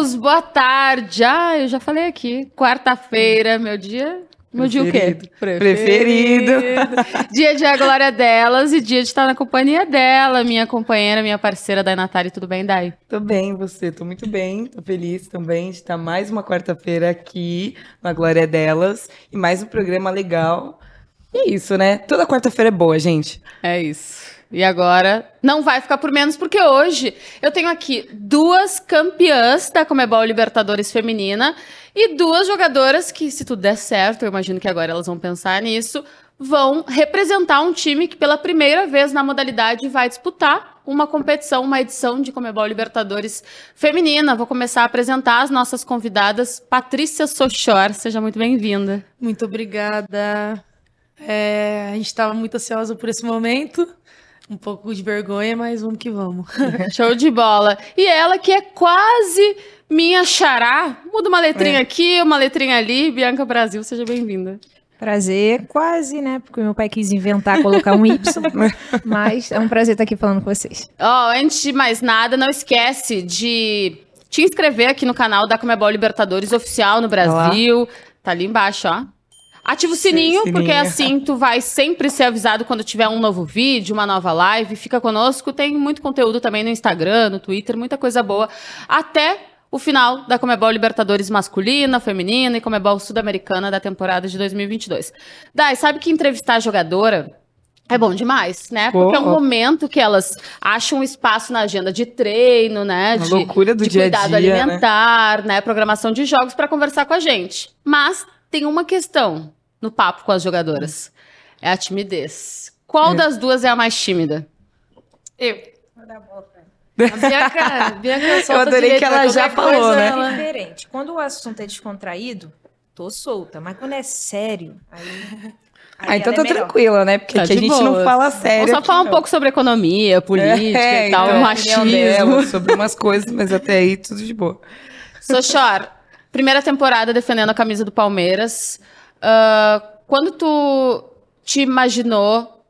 Boa tarde. Ah, eu já falei aqui. Quarta-feira, meu dia. Meu dia o quê? Preferido. dia de a glória delas e dia de estar na companhia dela, minha companheira, minha parceira, Dai Natália. Tudo bem, Dai? Tô bem, você? Tô muito bem. Tô feliz também de estar mais uma quarta-feira aqui na Glória Delas e mais um programa legal. E é isso, né? Toda quarta-feira é boa, gente. É isso. E agora não vai ficar por menos, porque hoje eu tenho aqui duas campeãs da Comebol Libertadores Feminina e duas jogadoras que, se tudo der certo, eu imagino que agora elas vão pensar nisso, vão representar um time que pela primeira vez na modalidade vai disputar uma competição, uma edição de Comebol Libertadores Feminina. Vou começar a apresentar as nossas convidadas. Patrícia Sochor, seja muito bem-vinda. Muito obrigada. É, a gente estava muito ansiosa por esse momento um pouco de vergonha, mas vamos que vamos. Show de bola. E ela que é quase minha xará, muda uma letrinha é. aqui, uma letrinha ali. Bianca Brasil, seja bem-vinda. Prazer, quase, né? Porque meu pai quis inventar, colocar um Y. mas é um prazer estar aqui falando com vocês. Ó, oh, antes de mais nada, não esquece de te inscrever aqui no canal da Comebol Libertadores Oficial no Brasil. Olá. Tá ali embaixo, ó. Ativa o sininho, sininho, porque assim tu vai sempre ser avisado quando tiver um novo vídeo, uma nova live. Fica conosco, tem muito conteúdo também no Instagram, no Twitter, muita coisa boa. Até o final da Comebol Libertadores masculina, feminina e Comebol Sul-Americana da temporada de 2022. Dai, sabe que entrevistar a jogadora é bom demais, né? Porque é um momento que elas acham um espaço na agenda de treino, né? Uma de, loucura do de dia cuidado a dia, né? alimentar, né? né? Programação de jogos para conversar com a gente. Mas tem uma questão no papo com as jogadoras. É a timidez. Qual é. das duas é a mais tímida? Eu. Vou dar boca. A Bianca, Bianca Eu adorei que ela já falou, né? É diferente. Quando o assunto é descontraído, tô solta. Mas quando é sério, aí... Ah, então tá é tranquila, né? Porque tá aqui a gente boas. não fala sério. Vamos só falar um pouco sobre economia, política é, e tal, então, machismo. Dela, sobre umas coisas, mas até aí tudo de boa. Sochor, primeira temporada defendendo a camisa do Palmeiras. Uh, quando tu te imaginou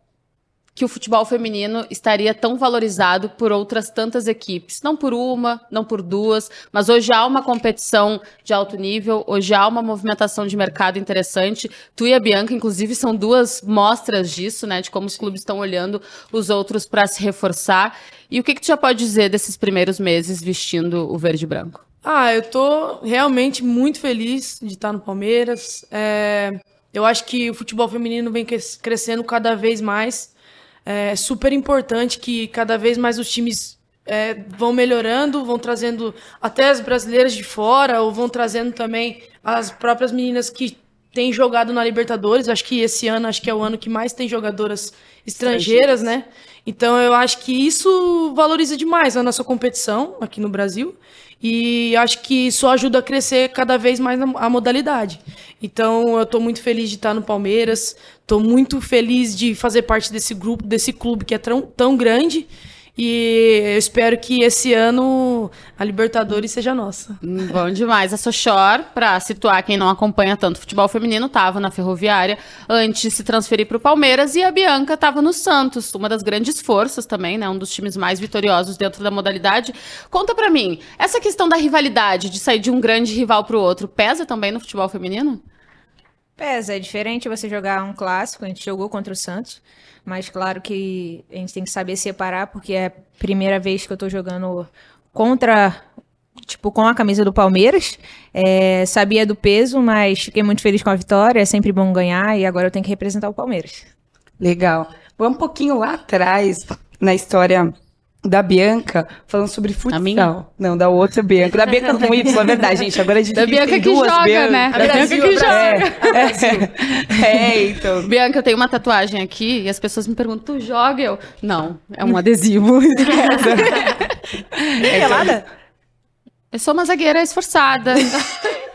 que o futebol feminino estaria tão valorizado por outras tantas equipes. Não por uma, não por duas, mas hoje há uma competição de alto nível, hoje há uma movimentação de mercado interessante. Tu e a Bianca, inclusive, são duas mostras disso, né? De como os clubes estão olhando os outros para se reforçar. E o que, que tu já pode dizer desses primeiros meses vestindo o verde e branco? Ah, eu tô realmente muito feliz de estar no Palmeiras. É, eu acho que o futebol feminino vem crescendo cada vez mais. É super importante que cada vez mais os times é, vão melhorando, vão trazendo até as brasileiras de fora, ou vão trazendo também as próprias meninas que têm jogado na Libertadores. Acho que esse ano acho que é o ano que mais tem jogadoras estrangeiras, né? Então eu acho que isso valoriza demais a nossa competição aqui no Brasil. E acho que isso ajuda a crescer cada vez mais a modalidade. Então, eu estou muito feliz de estar no Palmeiras, estou muito feliz de fazer parte desse grupo, desse clube que é tão, tão grande e eu espero que esse ano a Libertadores seja nossa. Hum, bom demais. A Sochor, para situar quem não acompanha tanto futebol feminino, estava na Ferroviária antes de se transferir para o Palmeiras e a Bianca estava no Santos, uma das grandes forças também, né? Um dos times mais vitoriosos dentro da modalidade. Conta para mim, essa questão da rivalidade, de sair de um grande rival para o outro, pesa também no futebol feminino? Pesa, é diferente você jogar um clássico, a gente jogou contra o Santos. Mas claro que a gente tem que saber separar, porque é a primeira vez que eu tô jogando contra tipo, com a camisa do Palmeiras. É, sabia do peso, mas fiquei muito feliz com a vitória. É sempre bom ganhar e agora eu tenho que representar o Palmeiras. Legal. Vamos um pouquinho lá atrás, na história da Bianca falando sobre futsal. Não, da outra Bianca. Da Bianca com Y, é verdade, gente. Agora a gente da Bianca que duas joga, Bianca. né? A da Bianca que joga. É, é, é, então. Bianca, eu tenho uma tatuagem aqui e as pessoas me perguntam, tu joga? Eu, não, é um adesivo. é, então, eu sou uma zagueira esforçada.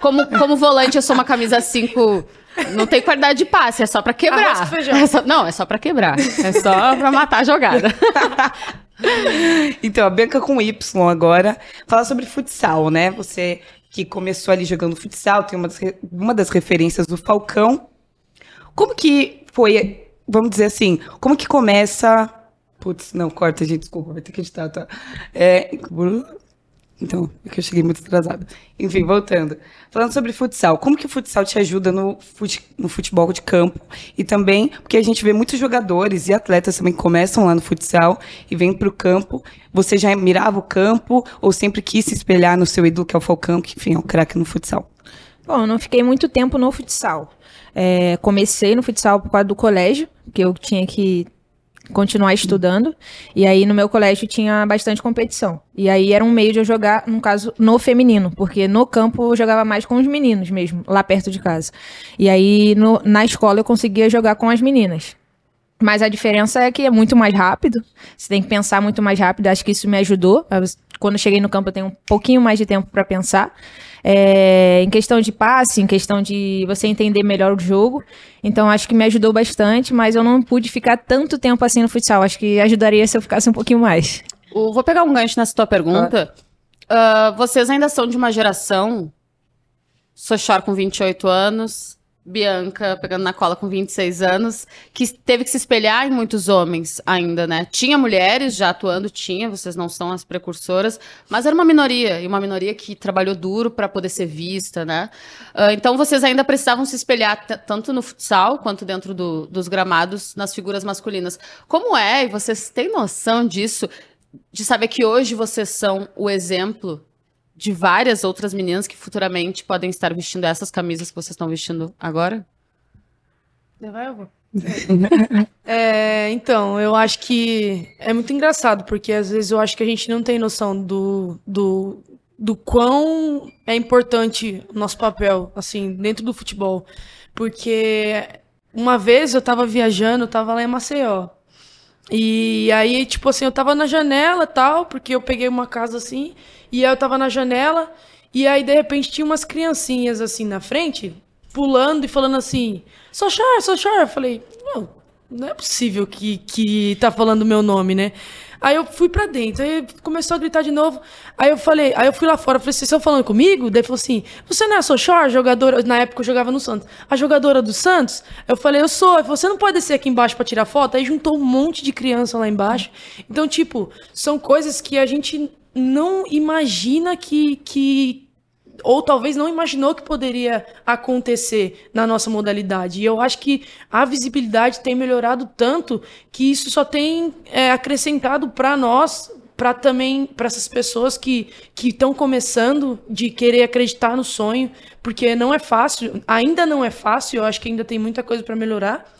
Como, como volante, eu sou uma camisa 5... Não tem qualidade de passe, é só pra quebrar. É só, não, é só pra quebrar. É só pra matar a jogada. então, a Bianca com Y agora. Fala sobre futsal, né? Você que começou ali jogando futsal, tem uma das, uma das referências do Falcão. Como que foi, vamos dizer assim, como que começa... Putz, não, corta, gente, desculpa, vai ter que editar, tá? É... Então, é que eu cheguei muito atrasada. Enfim, voltando. Falando sobre futsal, como que o futsal te ajuda no, fute, no futebol de campo? E também, porque a gente vê muitos jogadores e atletas também que começam lá no futsal e vêm para o campo. Você já mirava o campo ou sempre quis se espelhar no seu ídolo, que é o Falcão, que, enfim, é o craque no futsal? Bom, não fiquei muito tempo no futsal. É, comecei no futsal por causa do colégio, que eu tinha que continuar estudando. E aí no meu colégio tinha bastante competição. E aí era um meio de eu jogar, no caso, no feminino, porque no campo eu jogava mais com os meninos mesmo, lá perto de casa. E aí no, na escola eu conseguia jogar com as meninas. Mas a diferença é que é muito mais rápido. Você tem que pensar muito mais rápido. Acho que isso me ajudou. Quando eu cheguei no campo, eu tenho um pouquinho mais de tempo para pensar é, em questão de passe, em questão de você entender melhor o jogo. Então acho que me ajudou bastante, mas eu não pude ficar tanto tempo assim no futsal. Acho que ajudaria se eu ficasse um pouquinho mais. vou pegar um gancho nessa tua pergunta. Uh, vocês ainda são de uma geração. Sochar com 28 anos, Bianca pegando na cola com 26 anos, que teve que se espelhar em muitos homens ainda, né? Tinha mulheres já atuando, tinha, vocês não são as precursoras, mas era uma minoria, e uma minoria que trabalhou duro para poder ser vista, né? Uh, então vocês ainda precisavam se espelhar tanto no futsal quanto dentro do, dos gramados nas figuras masculinas. Como é, e vocês têm noção disso, de saber que hoje vocês são o exemplo de várias outras meninas que futuramente podem estar vestindo essas camisas que vocês estão vestindo agora? Vai, eu vou. é, então, eu acho que é muito engraçado, porque às vezes eu acho que a gente não tem noção do, do, do quão é importante o nosso papel, assim, dentro do futebol. Porque uma vez eu tava viajando, eu tava lá em Maceió. E aí, tipo assim, eu tava na janela tal, porque eu peguei uma casa assim, e aí eu tava na janela, e aí de repente tinha umas criancinhas assim na frente, pulando e falando assim: Sochar, Sochar. Eu falei: Não, não é possível que, que tá falando meu nome, né? Aí eu fui pra dentro, aí começou a gritar de novo. Aí eu falei, aí eu fui lá fora, falei, vocês estão falando comigo? Daí falou assim: Você não é a Sochar, jogadora? Na época eu jogava no Santos. A jogadora do Santos? Eu falei, eu sou. Você não pode descer aqui embaixo para tirar foto? Aí juntou um monte de criança lá embaixo. Então, tipo, são coisas que a gente não imagina que, que ou talvez não imaginou que poderia acontecer na nossa modalidade. E eu acho que a visibilidade tem melhorado tanto que isso só tem é, acrescentado para nós, para também para essas pessoas que que estão começando de querer acreditar no sonho, porque não é fácil, ainda não é fácil. Eu acho que ainda tem muita coisa para melhorar,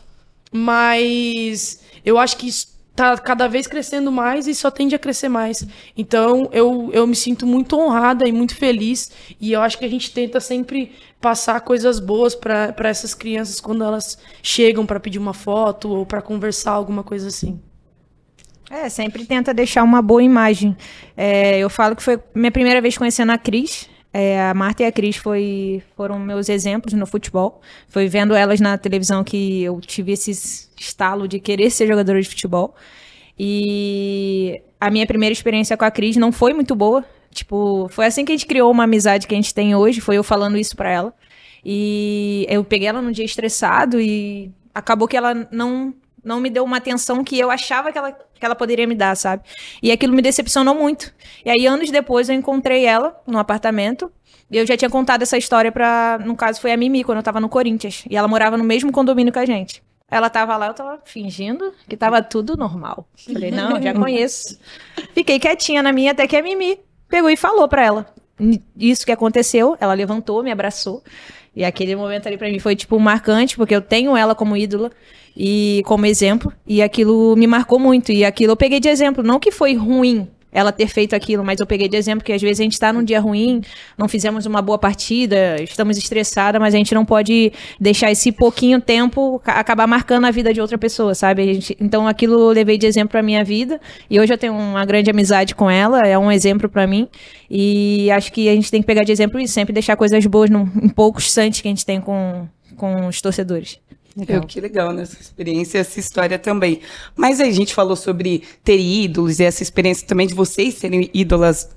mas eu acho que isso tá cada vez crescendo mais e só tende a crescer mais. Então eu, eu me sinto muito honrada e muito feliz e eu acho que a gente tenta sempre passar coisas boas para essas crianças quando elas chegam para pedir uma foto ou para conversar alguma coisa assim. É, sempre tenta deixar uma boa imagem. É, eu falo que foi minha primeira vez conhecendo a Cris. É, a Marta e a Cris foi, foram meus exemplos no futebol. Foi vendo elas na televisão que eu tive esse estalo de querer ser jogadora de futebol. E a minha primeira experiência com a Cris não foi muito boa. Tipo, foi assim que a gente criou uma amizade que a gente tem hoje. Foi eu falando isso pra ela. E eu peguei ela num dia estressado e acabou que ela não não me deu uma atenção que eu achava que ela, que ela poderia me dar, sabe? E aquilo me decepcionou muito. E aí, anos depois, eu encontrei ela no apartamento. E eu já tinha contado essa história pra. No caso, foi a Mimi, quando eu tava no Corinthians. E ela morava no mesmo condomínio que a gente. Ela tava lá, eu tava fingindo que tava tudo normal. Falei, não, já conheço. Fiquei quietinha na minha, até que a Mimi pegou e falou pra ela. Isso que aconteceu, ela levantou, me abraçou. E aquele momento ali para mim foi, tipo, marcante, porque eu tenho ela como ídola e como exemplo, e aquilo me marcou muito. E aquilo eu peguei de exemplo, não que foi ruim, ela ter feito aquilo, mas eu peguei de exemplo que às vezes a gente está num dia ruim, não fizemos uma boa partida, estamos estressada, mas a gente não pode deixar esse pouquinho tempo acabar marcando a vida de outra pessoa, sabe? Gente, então aquilo eu levei de exemplo para minha vida e hoje eu tenho uma grande amizade com ela, é um exemplo para mim e acho que a gente tem que pegar de exemplo e sempre deixar coisas boas num, em poucos instantes que a gente tem com, com os torcedores. Legal. que legal nessa né? experiência, essa história também. Mas aí a gente falou sobre ter ídolos e essa experiência também de vocês serem ídolas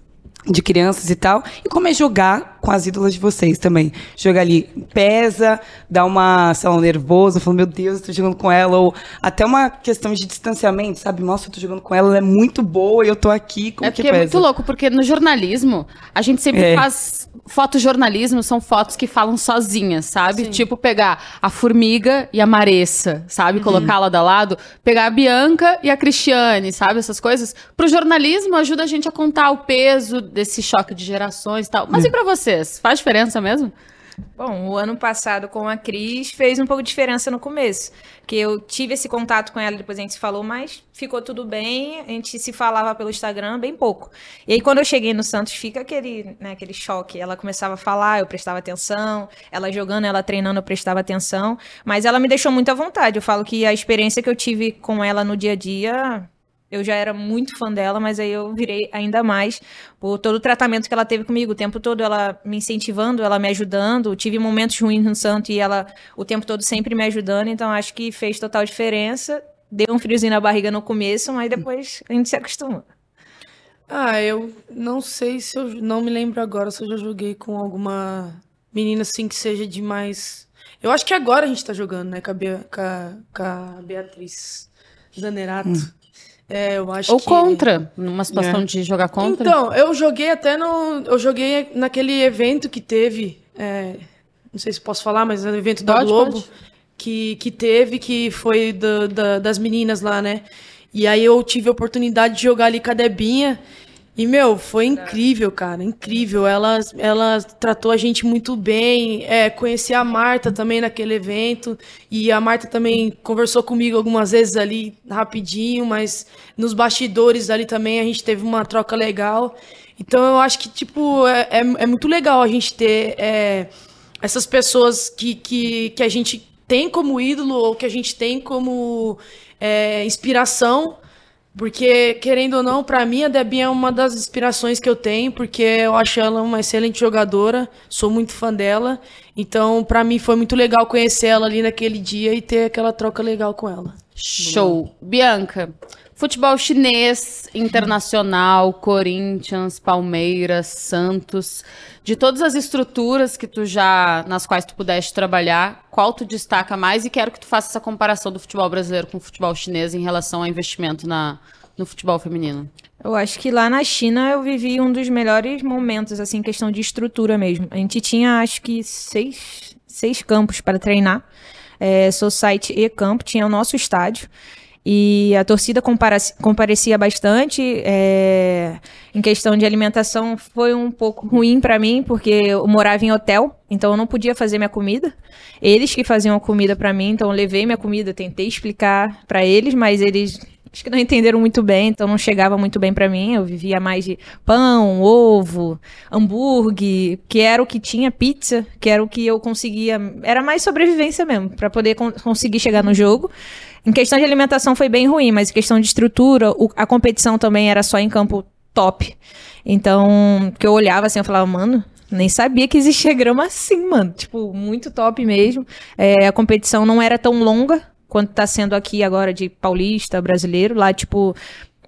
de crianças e tal. E como é jogar com as ídolas de vocês também. Jogar ali, pesa, dá uma, sei lá, um nervoso, falando, meu Deus, eu tô jogando com ela. Ou até uma questão de distanciamento, sabe? Nossa, eu tô jogando com ela, ela é muito boa e eu tô aqui. Como é porque é muito louco, porque no jornalismo, a gente sempre é. faz. Fotojornalismo são fotos que falam sozinhas, sabe? Sim. Tipo, pegar a formiga e a Maressa, sabe? Uhum. Colocar lado a lado. Pegar a Bianca e a Cristiane, sabe? Essas coisas. Pro jornalismo ajuda a gente a contar o peso desse choque de gerações e tal. Mas é. e pra vocês? Faz diferença mesmo? Bom, o ano passado com a Cris fez um pouco de diferença no começo. Que eu tive esse contato com ela, depois a gente se falou, mas ficou tudo bem. A gente se falava pelo Instagram bem pouco. E aí, quando eu cheguei no Santos, fica aquele, né, aquele choque. Ela começava a falar, eu prestava atenção. Ela jogando, ela treinando, eu prestava atenção. Mas ela me deixou muito à vontade. Eu falo que a experiência que eu tive com ela no dia a dia eu já era muito fã dela, mas aí eu virei ainda mais por todo o tratamento que ela teve comigo, o tempo todo ela me incentivando, ela me ajudando. Tive momentos ruins no Santo e ela o tempo todo sempre me ajudando, então acho que fez total diferença. Deu um friozinho na barriga no começo, mas depois a gente se acostuma. Ah, eu não sei se eu não me lembro agora se eu já joguei com alguma menina assim que seja de mais. Eu acho que agora a gente tá jogando, né, com a, Bea... com a, com a Beatriz Zanerato. Hum. É, eu acho Ou que... contra, numa situação é. de jogar contra. Então, eu joguei até no. Eu joguei naquele evento que teve. É, não sei se posso falar, mas é um evento da Globo. Que, que teve, que foi do, da, das meninas lá, né? E aí eu tive a oportunidade de jogar ali com a Debinha. E, meu, foi incrível, cara, incrível. Ela, ela tratou a gente muito bem. É, conheci a Marta também naquele evento. E a Marta também conversou comigo algumas vezes ali, rapidinho, mas nos bastidores ali também a gente teve uma troca legal. Então eu acho que, tipo, é, é, é muito legal a gente ter é, essas pessoas que, que, que a gente tem como ídolo ou que a gente tem como é, inspiração porque, querendo ou não, para mim a Debinha é uma das inspirações que eu tenho, porque eu acho ela uma excelente jogadora, sou muito fã dela. Então, para mim foi muito legal conhecer ela ali naquele dia e ter aquela troca legal com ela. Show. Bianca, futebol chinês, internacional, Corinthians, Palmeiras, Santos, de todas as estruturas que tu já nas quais tu pudeste trabalhar, qual tu destaca mais e quero que tu faça essa comparação do futebol brasileiro com o futebol chinês em relação ao investimento na, no futebol feminino? Eu acho que lá na China eu vivi um dos melhores momentos, assim, questão de estrutura mesmo. A gente tinha, acho que, seis, seis campos para treinar. É, Society e campo, tinha o nosso estádio. E a torcida comparecia bastante. É, em questão de alimentação, foi um pouco ruim para mim, porque eu morava em hotel, então eu não podia fazer minha comida. Eles que faziam a comida para mim, então eu levei minha comida, tentei explicar para eles, mas eles acho que não entenderam muito bem, então não chegava muito bem para mim. Eu vivia mais de pão, ovo, hambúrguer, que era o que tinha, pizza, que era o que eu conseguia. Era mais sobrevivência mesmo, para poder con conseguir chegar no jogo. Em questão de alimentação foi bem ruim, mas em questão de estrutura, o, a competição também era só em campo top. Então, que eu olhava assim, eu falava, mano, nem sabia que existia grama assim, mano. Tipo, muito top mesmo. É, a competição não era tão longa quanto tá sendo aqui agora de paulista, brasileiro. Lá, tipo,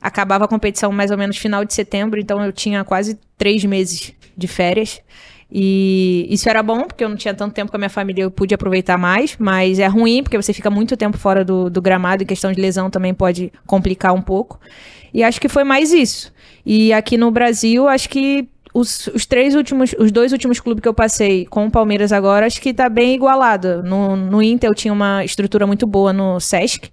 acabava a competição mais ou menos final de setembro, então eu tinha quase três meses de férias. E isso era bom, porque eu não tinha tanto tempo com a minha família, eu pude aproveitar mais, mas é ruim, porque você fica muito tempo fora do, do gramado, e questão de lesão também pode complicar um pouco. E acho que foi mais isso. E aqui no Brasil, acho que os, os três últimos, os dois últimos clubes que eu passei com o Palmeiras agora, acho que tá bem igualado. No, no Inter eu tinha uma estrutura muito boa no Sesc.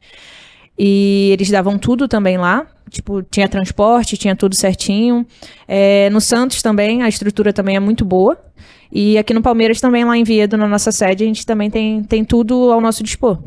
E eles davam tudo também lá. Tipo, tinha transporte, tinha tudo certinho. É, no Santos também, a estrutura também é muito boa. E aqui no Palmeiras também, lá em Viedo, na nossa sede, a gente também tem, tem tudo ao nosso dispor.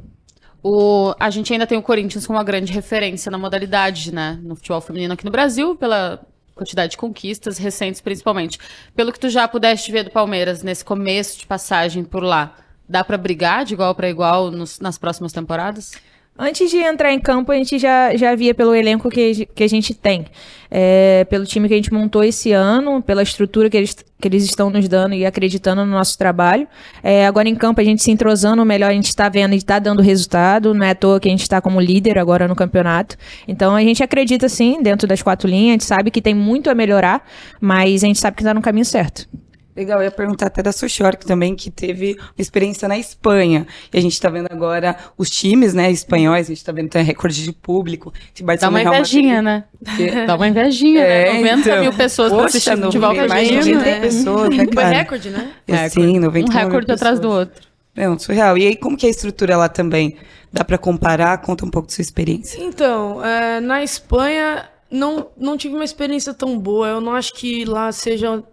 O, a gente ainda tem o Corinthians como uma grande referência na modalidade, né? No futebol feminino aqui no Brasil, pela quantidade de conquistas recentes, principalmente. Pelo que tu já pudeste ver do Palmeiras nesse começo de passagem por lá, dá para brigar de igual para igual nos, nas próximas temporadas? Antes de entrar em campo, a gente já, já via pelo elenco que, que a gente tem. É, pelo time que a gente montou esse ano, pela estrutura que eles, que eles estão nos dando e acreditando no nosso trabalho. É, agora em campo, a gente se entrosando melhor, a gente está vendo e está dando resultado. Não é à toa que a gente está como líder agora no campeonato. Então a gente acredita sim, dentro das quatro linhas, a gente sabe que tem muito a melhorar, mas a gente sabe que está no caminho certo. Legal, eu ia perguntar até da Sochork também, que teve uma experiência na Espanha. E a gente está vendo agora os times, né, espanhóis, a gente está vendo tem recorde de público. Dá uma invejinha, né? Dá uma invejinha, é, né? 90 então, mil pessoas para assistir futebol com Mais de 90 né? pessoas, né, Foi recorde, né? É, sim, 90 Um recorde atrás do outro. É, um surreal. E aí, como que é a estrutura lá também? Dá para comparar? Conta um pouco da sua experiência. Então, é, na Espanha, não, não tive uma experiência tão boa. Eu não acho que lá seja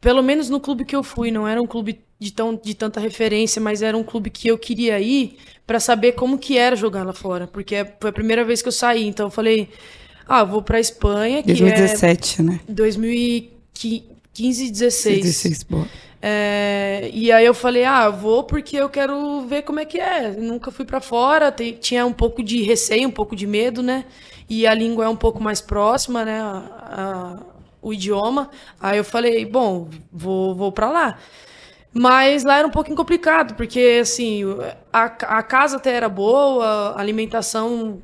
pelo menos no clube que eu fui, não era um clube de, tão, de tanta referência, mas era um clube que eu queria ir para saber como que era jogar lá fora, porque foi a primeira vez que eu saí, então eu falei, ah, vou para Espanha, que 2017, é né? 2015 16. 16, boa. É, e aí eu falei, ah, vou porque eu quero ver como é que é. nunca fui para fora, tinha um pouco de receio, um pouco de medo, né? E a língua é um pouco mais próxima, né? A, a, o idioma. Aí eu falei, bom, vou, vou para lá. Mas lá era um pouquinho complicado, porque assim, a, a casa até era boa, a alimentação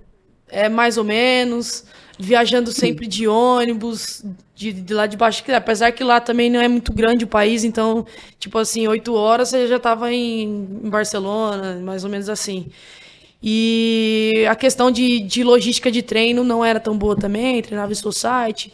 é mais ou menos, viajando sempre de ônibus, de, de lá de baixo, apesar que lá também não é muito grande o país, então, tipo assim, oito horas você já estava em, em Barcelona, mais ou menos assim. E a questão de, de logística de treino não era tão boa também, treinava em society.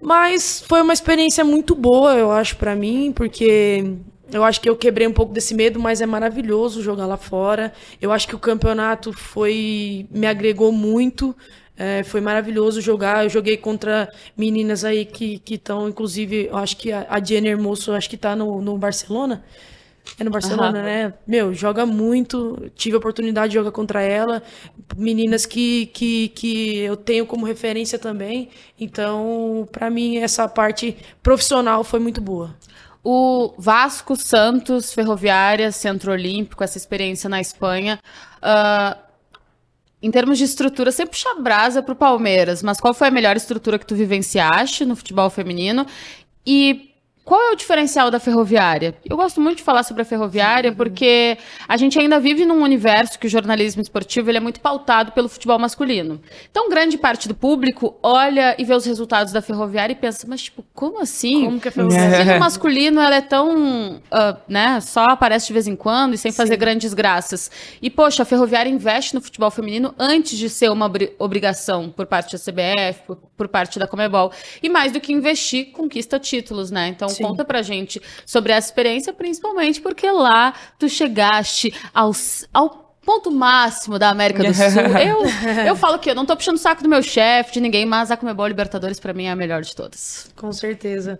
Mas foi uma experiência muito boa, eu acho, para mim, porque eu acho que eu quebrei um pouco desse medo, mas é maravilhoso jogar lá fora. Eu acho que o campeonato foi me agregou muito. É, foi maravilhoso jogar. Eu joguei contra meninas aí que estão, inclusive, eu acho que a, a Jenny Hermoso, acho que está no, no Barcelona. É no Barcelona, uhum. né? Meu, joga muito. Tive a oportunidade de jogar contra ela. Meninas que, que, que eu tenho como referência também. Então, para mim, essa parte profissional foi muito boa. O Vasco, Santos, Ferroviária, Centro Olímpico, essa experiência na Espanha. Uh, em termos de estrutura, sempre puxa brasa pro Palmeiras, mas qual foi a melhor estrutura que tu vivenciaste no futebol feminino? E qual é o diferencial da ferroviária? Eu gosto muito de falar sobre a ferroviária porque a gente ainda vive num universo que o jornalismo esportivo ele é muito pautado pelo futebol masculino. Então, grande parte do público olha e vê os resultados da ferroviária e pensa, mas tipo, como assim? Como que a ferroviária? O masculino ela é tão, uh, né, só aparece de vez em quando e sem fazer Sim. grandes graças. E poxa, a ferroviária investe no futebol feminino antes de ser uma obrigação por parte da CBF, por, por parte da Comebol. E mais do que investir, conquista títulos, né? Então, Sim. conta pra gente sobre essa experiência, principalmente porque lá tu chegaste aos, ao ponto máximo da América do Sul. Eu, eu falo que eu não tô puxando o saco do meu chefe, de ninguém, mas a Comebol Libertadores para mim é a melhor de todas. Com certeza.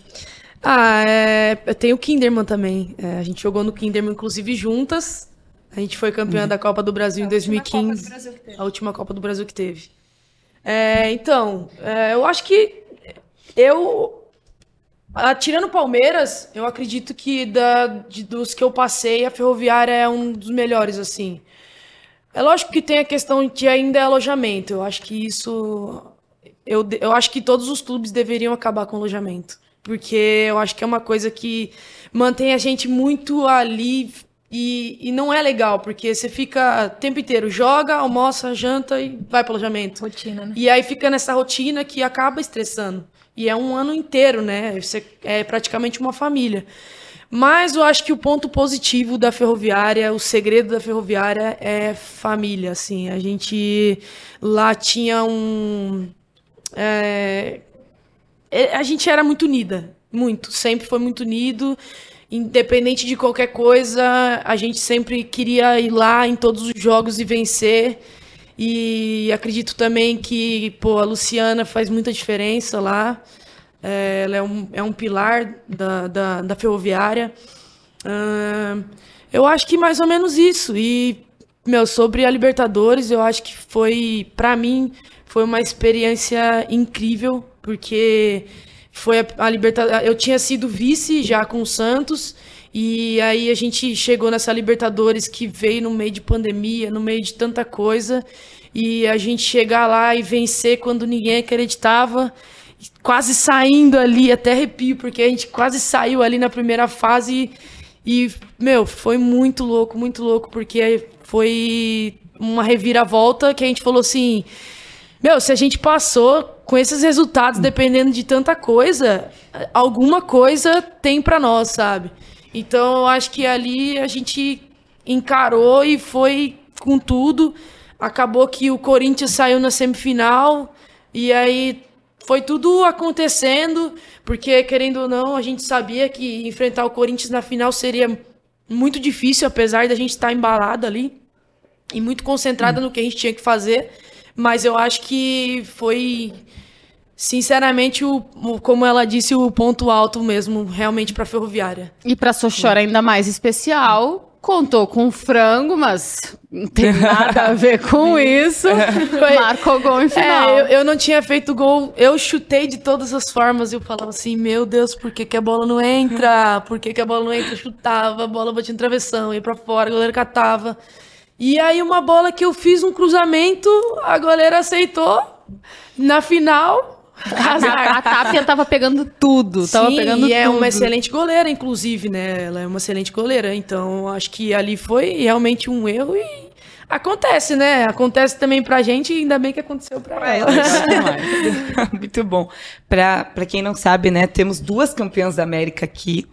Ah, é, eu tenho o Kinderman também. É, a gente jogou no Kinderman, inclusive, juntas. A gente foi campeã uhum. da Copa do Brasil a em 2015. A última Copa do Brasil que teve. É, então, é, eu acho que eu ah, tirando Palmeiras, eu acredito que da, de, dos que eu passei, a Ferroviária é um dos melhores, assim. É lógico que tem a questão de ainda alojamento. Eu acho que isso. Eu, eu acho que todos os clubes deveriam acabar com alojamento. Porque eu acho que é uma coisa que mantém a gente muito ali e, e não é legal, porque você fica o tempo inteiro, joga, almoça, janta e vai pro alojamento. Rotina, né? E aí fica nessa rotina que acaba estressando. E é um ano inteiro, né? Você é praticamente uma família. Mas eu acho que o ponto positivo da ferroviária, o segredo da ferroviária é família, assim. A gente lá tinha um... É, é a gente era muito unida, muito. Sempre foi muito unido. Independente de qualquer coisa, a gente sempre queria ir lá em todos os jogos e vencer. E acredito também que pô, a Luciana faz muita diferença lá. É, ela é um, é um pilar da, da, da ferroviária. Uh, eu acho que mais ou menos isso. E, meu, sobre a Libertadores, eu acho que foi, para mim, foi uma experiência incrível, porque foi a, a Libertadores. Eu tinha sido vice já com o Santos E aí a gente chegou nessa Libertadores que veio no meio de pandemia, no meio de tanta coisa. E a gente chegar lá e vencer quando ninguém acreditava, quase saindo ali, até arrepio, porque a gente quase saiu ali na primeira fase. E, e meu, foi muito louco, muito louco, porque foi uma reviravolta que a gente falou assim: meu, se a gente passou com esses resultados, dependendo de tanta coisa, alguma coisa tem para nós, sabe? Então, eu acho que ali a gente encarou e foi com tudo. Acabou que o Corinthians saiu na semifinal e aí foi tudo acontecendo, porque querendo ou não, a gente sabia que enfrentar o Corinthians na final seria muito difícil, apesar da gente estar embalado ali e muito concentrada hum. no que a gente tinha que fazer. Mas eu acho que foi sinceramente, o, o, como ela disse, o ponto alto mesmo, realmente, para a ferroviária. E para a Sochora ainda mais especial, contou com frango, mas não tem nada a ver com isso. Foi, Marcou gol em final. É, eu, eu, não tinha feito gol, eu chutei de todas as formas. Eu falava assim: Meu Deus, por que, que a bola não entra? Por que, que a bola não entra? Eu chutava, a bola batia em travessão, ia para fora, a goleiro catava. E aí, uma bola que eu fiz um cruzamento, a goleira aceitou. Na final, a, a Tapia tava pegando tudo, Sim, tava pegando e é tudo. uma excelente goleira, inclusive, né? Ela é uma excelente goleira, então acho que ali foi realmente um erro e acontece, né? Acontece também pra gente e ainda bem que aconteceu pra ela. Muito bom. Pra, pra quem não sabe, né, temos duas campeãs da América aqui.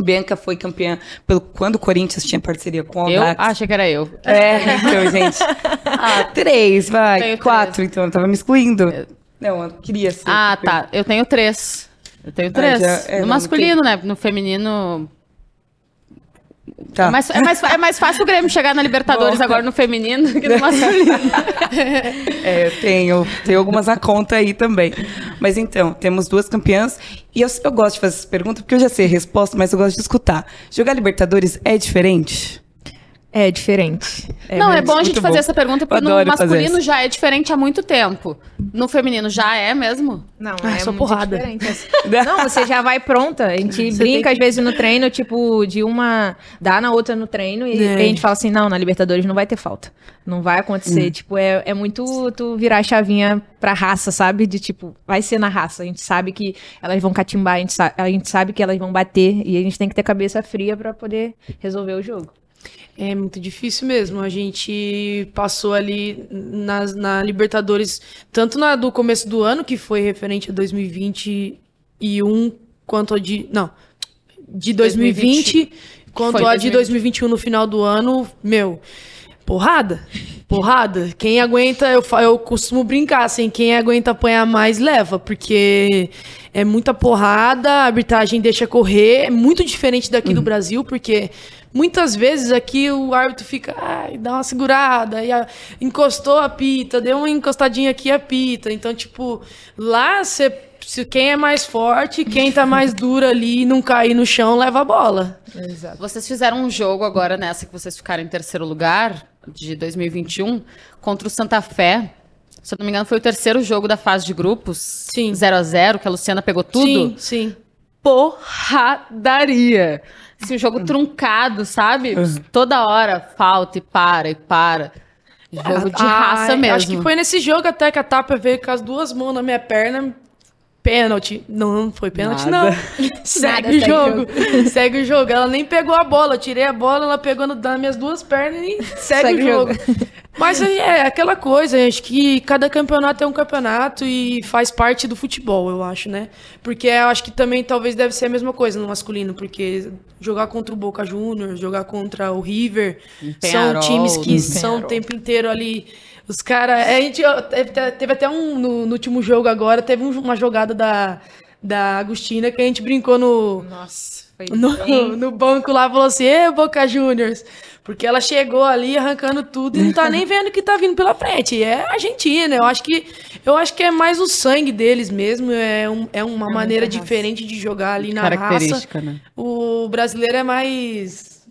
Bianca foi campeã pelo quando o Corinthians tinha parceria com o Audax. Eu? Ah, achei que era eu. É, então, gente. Ah, três, vai. Tenho quatro, três. então eu tava me excluindo. Eu... Não, eu queria ser. Ah, tá. Eu tenho três. Eu tenho ah, três. Ah, já, é, no masculino, né? No feminino. Tá. É, mais, é, mais, é mais fácil o Grêmio chegar na Libertadores Bom, agora no feminino do que no masculino. é, tenho, tenho algumas na conta aí também. Mas então, temos duas campeãs. E eu, eu gosto de fazer essa pergunta porque eu já sei a resposta, mas eu gosto de escutar. Jogar Libertadores é diferente? É diferente. É não, é bom a gente fazer bom. essa pergunta, porque no masculino já é diferente há muito tempo. No feminino já é mesmo? Não, ah, é só porrada. Diferente. não, você já vai pronta. A gente você brinca que... às vezes no treino, tipo, de uma dá na outra no treino e é. a gente fala assim: não, na Libertadores não vai ter falta. Não vai acontecer. Hum. Tipo, é, é muito tu virar a chavinha pra raça, sabe? De tipo, vai ser na raça. A gente sabe que elas vão catimbar, a gente, sabe, a gente sabe que elas vão bater e a gente tem que ter cabeça fria para poder resolver o jogo. É muito difícil mesmo. A gente passou ali na, na Libertadores, tanto na do começo do ano, que foi referente a 2021, quanto a de. Não. De 2020, 2020 quanto a 2020. de 2021 no final do ano, meu. Porrada. Porrada. Quem aguenta, eu, eu costumo brincar assim, quem aguenta apanhar mais leva, porque é muita porrada, a arbitragem deixa correr, é muito diferente daqui uhum. do Brasil, porque Muitas vezes aqui o árbitro fica, ai, dá uma segurada, e a, encostou a pita, deu uma encostadinha aqui a pita. Então, tipo, lá você se quem é mais forte, quem tá mais duro ali e não cair no chão, leva a bola. Exato. Vocês fizeram um jogo agora nessa que vocês ficaram em terceiro lugar, de 2021, contra o Santa Fé. Se eu não me engano, foi o terceiro jogo da fase de grupos. Sim. 0 a 0 que a Luciana pegou tudo. Sim, sim. Porradaria um jogo truncado, sabe? Toda hora falta e para e para. Jogo de raça mesmo. Acho que foi nesse jogo até que a Tapa veio com as duas mãos na minha perna. Pênalti. Não, não foi pênalti, não. segue Nada, o jogo. segue o jogo. Ela nem pegou a bola. Eu tirei a bola, ela pegou no, nas minhas duas pernas e segue, segue o jogo. jogo. Mas é aquela coisa, acho que cada campeonato é um campeonato e faz parte do futebol, eu acho, né? Porque eu acho que também talvez deve ser a mesma coisa no masculino, porque jogar contra o Boca Juniors, jogar contra o River, Penharol, são times que são o tempo inteiro ali. Os caras. A gente teve até um. No, no, último jogo agora, teve uma jogada da, da Agostina que a gente brincou no. Nossa, no, no banco lá falou assim: Ê, Boca Juniors. Porque ela chegou ali arrancando tudo e não tá nem vendo o que tá vindo pela frente. É Argentina. Eu acho que eu acho que é mais o sangue deles mesmo. É, um, é uma é maneira diferente de jogar ali na Característica, raça. Né? O brasileiro é mais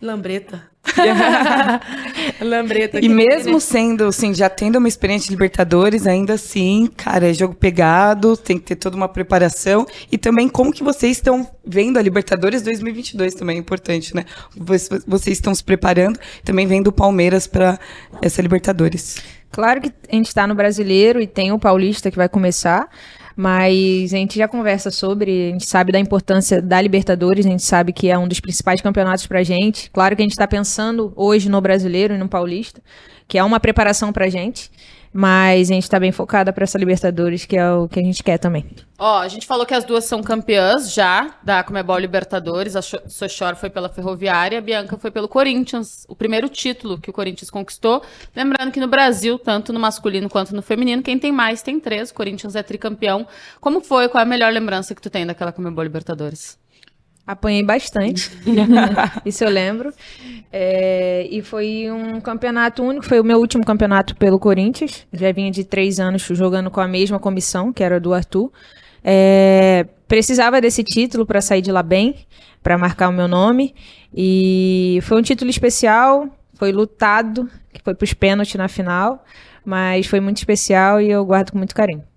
lambreta. Lambreta. E mesmo sendo, assim, já tendo uma experiência de Libertadores, ainda assim, cara, é jogo pegado, tem que ter toda uma preparação. E também como que vocês estão vendo a Libertadores 2022 também é importante, né? Vocês estão se preparando, também vendo o Palmeiras para essa Libertadores. Claro que a gente está no Brasileiro e tem o Paulista que vai começar, mas a gente já conversa sobre, a gente sabe da importância da Libertadores, a gente sabe que é um dos principais campeonatos pra gente. Claro que a gente está pensando hoje no Brasileiro e no Paulista, que é uma preparação pra gente. Mas a gente tá bem focada para essa Libertadores, que é o que a gente quer também. Ó, a gente falou que as duas são campeãs já da Comebol Libertadores. A Sochor foi pela Ferroviária, a Bianca foi pelo Corinthians. O primeiro título que o Corinthians conquistou. Lembrando que no Brasil, tanto no masculino quanto no feminino, quem tem mais tem três. O Corinthians é tricampeão. Como foi? Qual é a melhor lembrança que tu tem daquela Comebol Libertadores? Apanhei bastante, isso eu lembro. É, e foi um campeonato único, foi o meu último campeonato pelo Corinthians. Já vinha de três anos jogando com a mesma comissão, que era do Arthur. É, precisava desse título para sair de lá bem, para marcar o meu nome. E foi um título especial, foi lutado, que foi para os pênaltis na final, mas foi muito especial e eu guardo com muito carinho.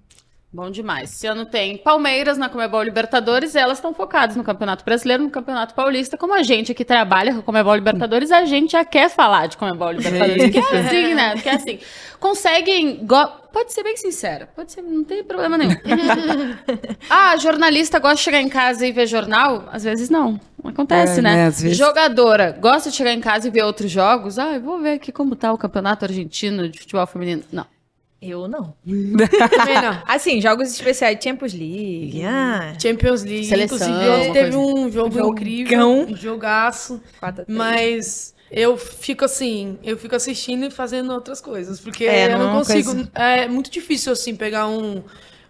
Bom demais. Esse ano tem Palmeiras na Comebol Libertadores, elas estão focadas no Campeonato Brasileiro, no Campeonato Paulista. Como a gente que trabalha com a Comebol Libertadores, a gente já quer falar de Comebol Libertadores. que é assim, né? Que é assim. Conseguem. Pode ser bem sincera, pode ser, não tem problema nenhum. ah, jornalista gosta de chegar em casa e ver jornal? Às vezes não. Acontece, é, né? né? Vezes... Jogadora gosta de chegar em casa e ver outros jogos? Ah, eu vou ver aqui como tá o Campeonato Argentino de Futebol Feminino. Não. Eu não. Também não. Assim, jogos especiais, Champions League. Ah. Champions League. Seleção, Inclusive, teve um jogo Jogão. incrível, um jogaço. Mas eu fico assim, eu fico assistindo e fazendo outras coisas. Porque é, eu não, não consigo. Coisa... É muito difícil, assim, pegar um,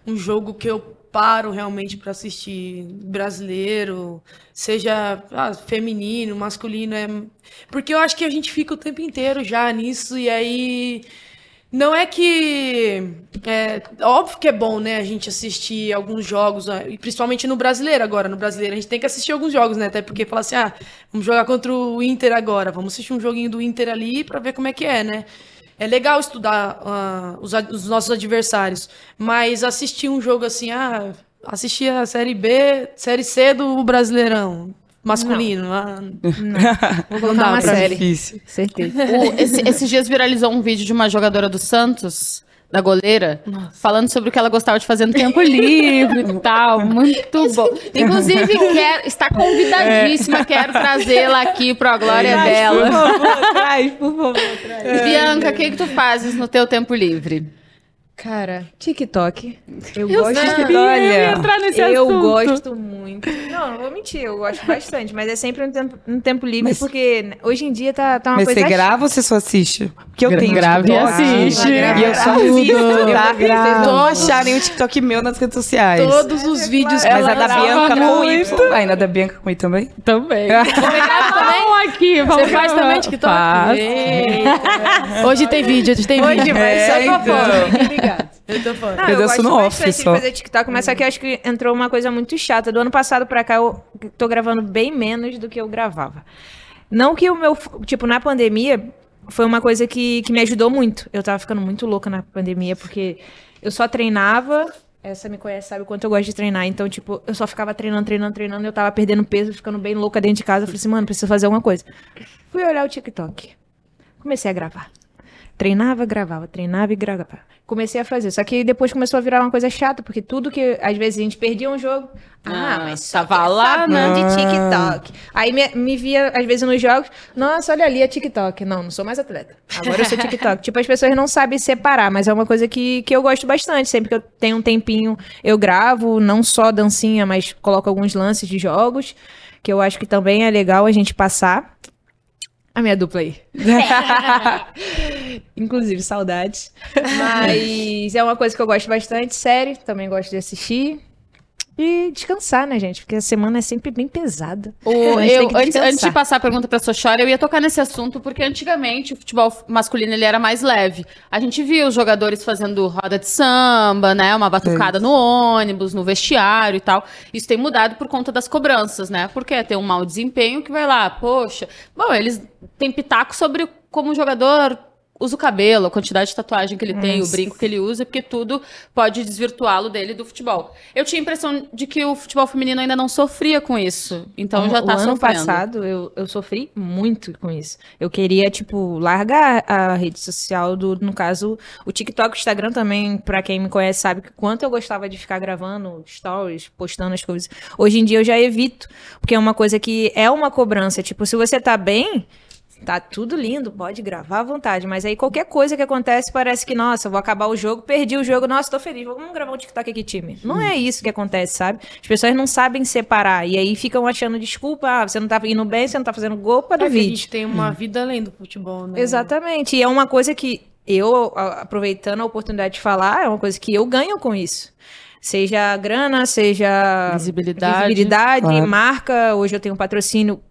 um jogo que eu paro realmente para assistir brasileiro, seja ah, feminino, masculino. É... Porque eu acho que a gente fica o tempo inteiro já nisso e aí não é que. É, óbvio que é bom, né, a gente assistir alguns jogos, ah, principalmente no brasileiro agora. No brasileiro a gente tem que assistir alguns jogos, né? Até porque fala assim, ah, vamos jogar contra o Inter agora, vamos assistir um joguinho do Inter ali para ver como é que é, né? É legal estudar uh, os, os, nossos adversários, mas assistir um jogo assim, ah, assistir a Série B, Série C do Brasileirão, masculino. Não. Ah, não. Vou colocar uma série. Difícil. Certeza. O, esse, esses dias viralizou um vídeo de uma jogadora do Santos da goleira, Nossa. falando sobre o que ela gostava de fazer no tempo livre e tal. Muito bom. Inclusive, quer, está convidadíssima, é. quero trazê-la aqui para a glória traz, dela. Por favor, traz, por favor, traz. Bianca, o que, que tu fazes no teu tempo livre? Cara, TikTok. Eu, eu gosto de olha, entrar nesse eu assunto. gosto muito. Não, não vou mentir, eu gosto bastante, mas é sempre um tempo, um tempo livre, mas, porque hoje em dia tá, tá uma mas coisa. Mas você grava ou você só assiste? Porque eu Gra tenho. Grava e assiste. E eu só assisto, tá? Vocês não acharem o TikTok meu nas redes sociais. Todos os vídeos. Mas a da Bianca com Y. Ainda da Bianca com Y também? Também. Também aqui. Você faz também TikTok? Hoje tem vídeo, hoje tem vídeo. Hoje vai ser pra Eu tô falando. Não, eu, eu gosto no só. de fazer TikTok, mas só que eu acho que entrou uma coisa muito chata. Do ano passado pra cá, eu tô gravando bem menos do que eu gravava. Não que o meu... Tipo, na pandemia, foi uma coisa que, que me ajudou muito. Eu tava ficando muito louca na pandemia, porque eu só treinava... Essa me conhece, sabe o quanto eu gosto de treinar. Então, tipo, eu só ficava treinando, treinando, treinando. Eu tava perdendo peso, ficando bem louca dentro de casa. Eu falei assim, mano, preciso fazer alguma coisa. Fui olhar o TikTok. Comecei a gravar. Treinava, gravava, treinava e gravava. Comecei a fazer. Só que depois começou a virar uma coisa chata, porque tudo que às vezes a gente perdia um jogo. Ah, ah mas tava lá, né? De TikTok. Aí me, me, via, às vezes, nos jogos, nossa, olha ali, é TikTok. Não, não sou mais atleta. Agora eu sou TikTok. tipo, as pessoas não sabem separar, mas é uma coisa que, que eu gosto bastante. Sempre que eu tenho um tempinho, eu gravo, não só dancinha, mas coloco alguns lances de jogos, que eu acho que também é legal a gente passar. A minha dupla aí. Inclusive, saudades. Mas é uma coisa que eu gosto bastante. Série, também gosto de assistir. e descansar, né, gente? Porque a semana é sempre bem pesada. O, eu, antes, antes, de passar a pergunta pra Sochora, eu ia tocar nesse assunto, porque antigamente o futebol masculino ele era mais leve. A gente via os jogadores fazendo roda de samba, né? Uma batucada é no ônibus, no vestiário e tal. Isso tem mudado por conta das cobranças, né? Porque tem um mau desempenho que vai lá, poxa. Bom, eles têm pitaco sobre como o jogador usa o cabelo, a quantidade de tatuagem que ele tem, o brinco que ele usa, porque tudo pode desvirtuá-lo dele do futebol. Eu tinha a impressão de que o futebol feminino ainda não sofria com isso. Então o, já tá o ano passado eu, eu sofri muito com isso. Eu queria, tipo, largar a rede social do, no caso, o TikTok, o Instagram também, para quem me conhece, sabe que quanto eu gostava de ficar gravando stories, postando as coisas. Hoje em dia eu já evito, porque é uma coisa que é uma cobrança. Tipo, se você tá bem, Tá tudo lindo, pode gravar à vontade, mas aí qualquer coisa que acontece parece que, nossa, vou acabar o jogo, perdi o jogo, nossa, tô feliz, vamos gravar um TikTok aqui, time. Não é isso que acontece, sabe? As pessoas não sabem separar e aí ficam achando desculpa, ah, você não tá indo bem, você não tá fazendo gol para é vídeo. A gente tem uma vida além do futebol, né? Exatamente, e é uma coisa que eu, aproveitando a oportunidade de falar, é uma coisa que eu ganho com isso seja grana, seja visibilidade, visibilidade claro. marca. Hoje eu tenho um patrocínio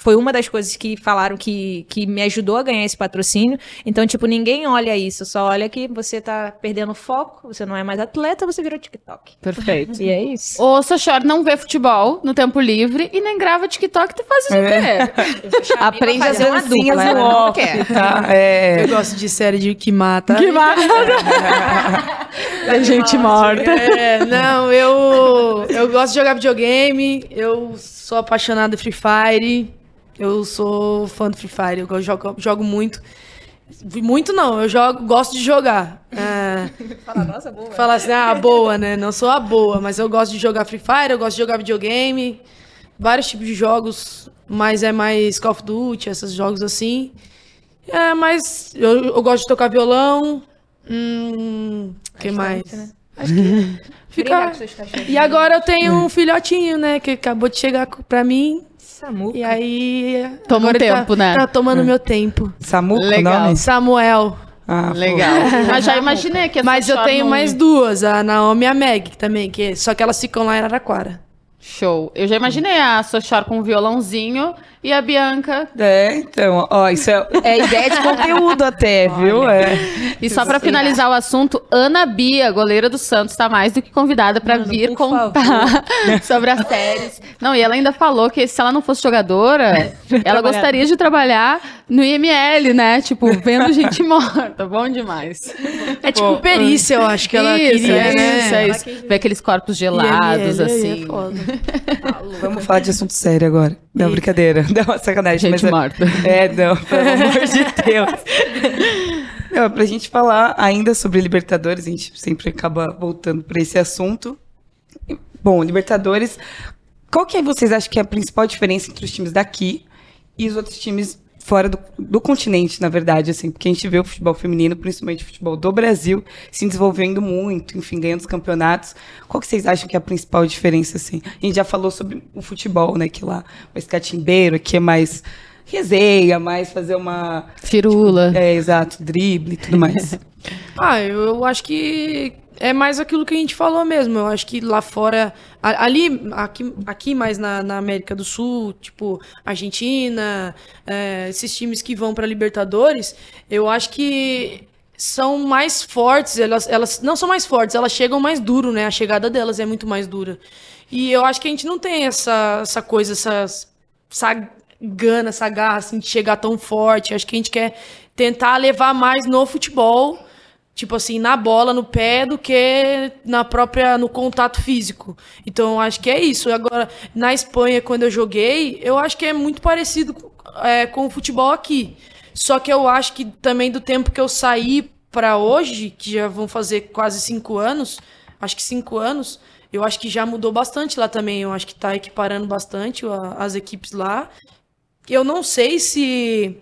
foi uma das coisas que falaram que, que me ajudou a ganhar esse patrocínio. Então, tipo, ninguém olha isso, só olha que você tá perdendo foco, você não é mais atleta, você virou TikTok. Perfeito. e é isso. O Sochor não vê futebol no tempo livre e nem grava TikTok, tu faz isso é. Aprende as dancinhas no né? off, tá? É. Eu gosto de série de que mata. Que mata. é gente morta. É, não, eu, eu gosto de jogar videogame, eu sou apaixonado por Free Fire. Eu sou fã do Free Fire, eu jogo, jogo muito. Muito não, eu jogo, gosto de jogar. É, Fala, nossa, boa. Fala assim, ah, boa, né? Não sou a boa, mas eu gosto de jogar Free Fire, eu gosto de jogar videogame, vários tipos de jogos, mas é mais Call of Duty, esses jogos assim. É, mas eu, eu gosto de tocar violão. Hum, que mais? Muito, né? Acho que fica... E agora eu tenho um filhotinho, né, que acabou de chegar pra mim. Samuca. E aí. Toma um tá tempo, tá, né? Tá tomando é. meu tempo. Samuca, Legal. nome? Samuel. Ah, Legal. Mas já imaginei que Mas eu tenho mais duas, a Naomi e a Meg também, que, só que elas ficam lá em Araraquara. Show. Eu já imaginei a Sochar com um violãozinho e a Bianca. É, então, ó, isso é, é ideia de conteúdo até, viu? É. E só para finalizar o assunto, Ana Bia, goleira do Santos, está mais do que convidada para vir contar sobre as séries. Não, e ela ainda falou que se ela não fosse jogadora, ela gostaria de trabalhar no IML, né? Tipo, vendo gente morta. Bom demais. É tipo Pô, perícia, eu acho que ela isso, queria, é, né? Isso, é isso. Ver aqueles corpos gelados, IML, assim. É Vamos falar de assunto sério agora. Não, e... brincadeira. Não, sacanagem. Gente mas, morta. É, não, pelo amor de Deus. Não, pra gente falar ainda sobre Libertadores, a gente sempre acaba voltando para esse assunto. Bom, Libertadores, qual que é, vocês acham que é a principal diferença entre os times daqui e os outros times fora do, do, continente, na verdade, assim, porque a gente vê o futebol feminino, principalmente o futebol do Brasil, se desenvolvendo muito, enfim, ganhando os campeonatos. Qual que vocês acham que é a principal diferença, assim? A gente já falou sobre o futebol, né, que lá, mais catimbeiro, aqui é mais resenha, mais fazer uma... Firula. Tipo, é, exato, drible e tudo mais. ah, eu acho que é mais aquilo que a gente falou mesmo. Eu acho que lá fora, ali, aqui, aqui mais na, na América do Sul, tipo Argentina, é, esses times que vão para Libertadores, eu acho que são mais fortes. Elas, elas não são mais fortes, elas chegam mais duro, né? A chegada delas é muito mais dura. E eu acho que a gente não tem essa, essa coisa, essa, essa gana, essa garra assim, de chegar tão forte. Eu acho que a gente quer tentar levar mais no futebol tipo assim, na bola, no pé, do que na própria, no contato físico. Então, acho que é isso. Agora, na Espanha, quando eu joguei, eu acho que é muito parecido é, com o futebol aqui. Só que eu acho que também do tempo que eu saí para hoje, que já vão fazer quase cinco anos, acho que cinco anos, eu acho que já mudou bastante lá também. Eu acho que está equiparando bastante as equipes lá. Eu não sei se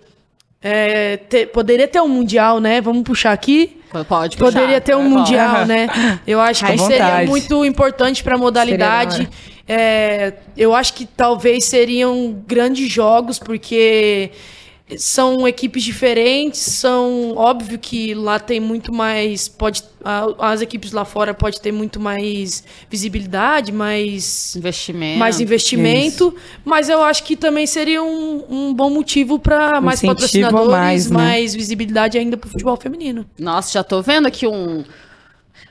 é, ter, poderia ter um mundial, né? Vamos puxar aqui. Pode puxar. Poderia ter um mundial, né? Eu acho que seria muito importante para a modalidade. É, eu acho que talvez seriam grandes jogos, porque são equipes diferentes, são óbvio que lá tem muito mais pode as equipes lá fora pode ter muito mais visibilidade, mais investimento, mais investimento, Isso. mas eu acho que também seria um, um bom motivo para mais patrocinadores, mais, né? mais visibilidade ainda para o futebol feminino. Nossa, já tô vendo aqui um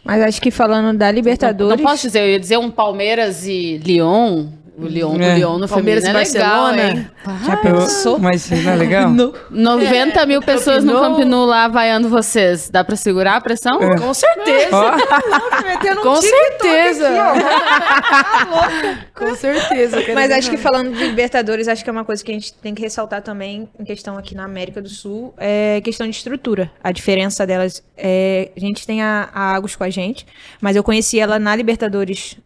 mas acho que falando da Libertadores. Não, não posso dizer, eu ia dizer um Palmeiras e Lyon. O Lyon, é. o Lyon no Palmeiras e é Barcelona. Legal, hein? Já pensou? Mas não é legal? No, 90 mil pessoas no Camp Nou lá vaiando vocês. Dá pra segurar a pressão? É. Com certeza. Oh. Com certeza. Com certeza. Mas acho que falando de Libertadores, acho que é uma coisa que a gente tem que ressaltar também em questão aqui na América do Sul, é questão de estrutura. A diferença delas é, a gente tem a, a Agus com a gente, mas eu conheci ela na Libertadores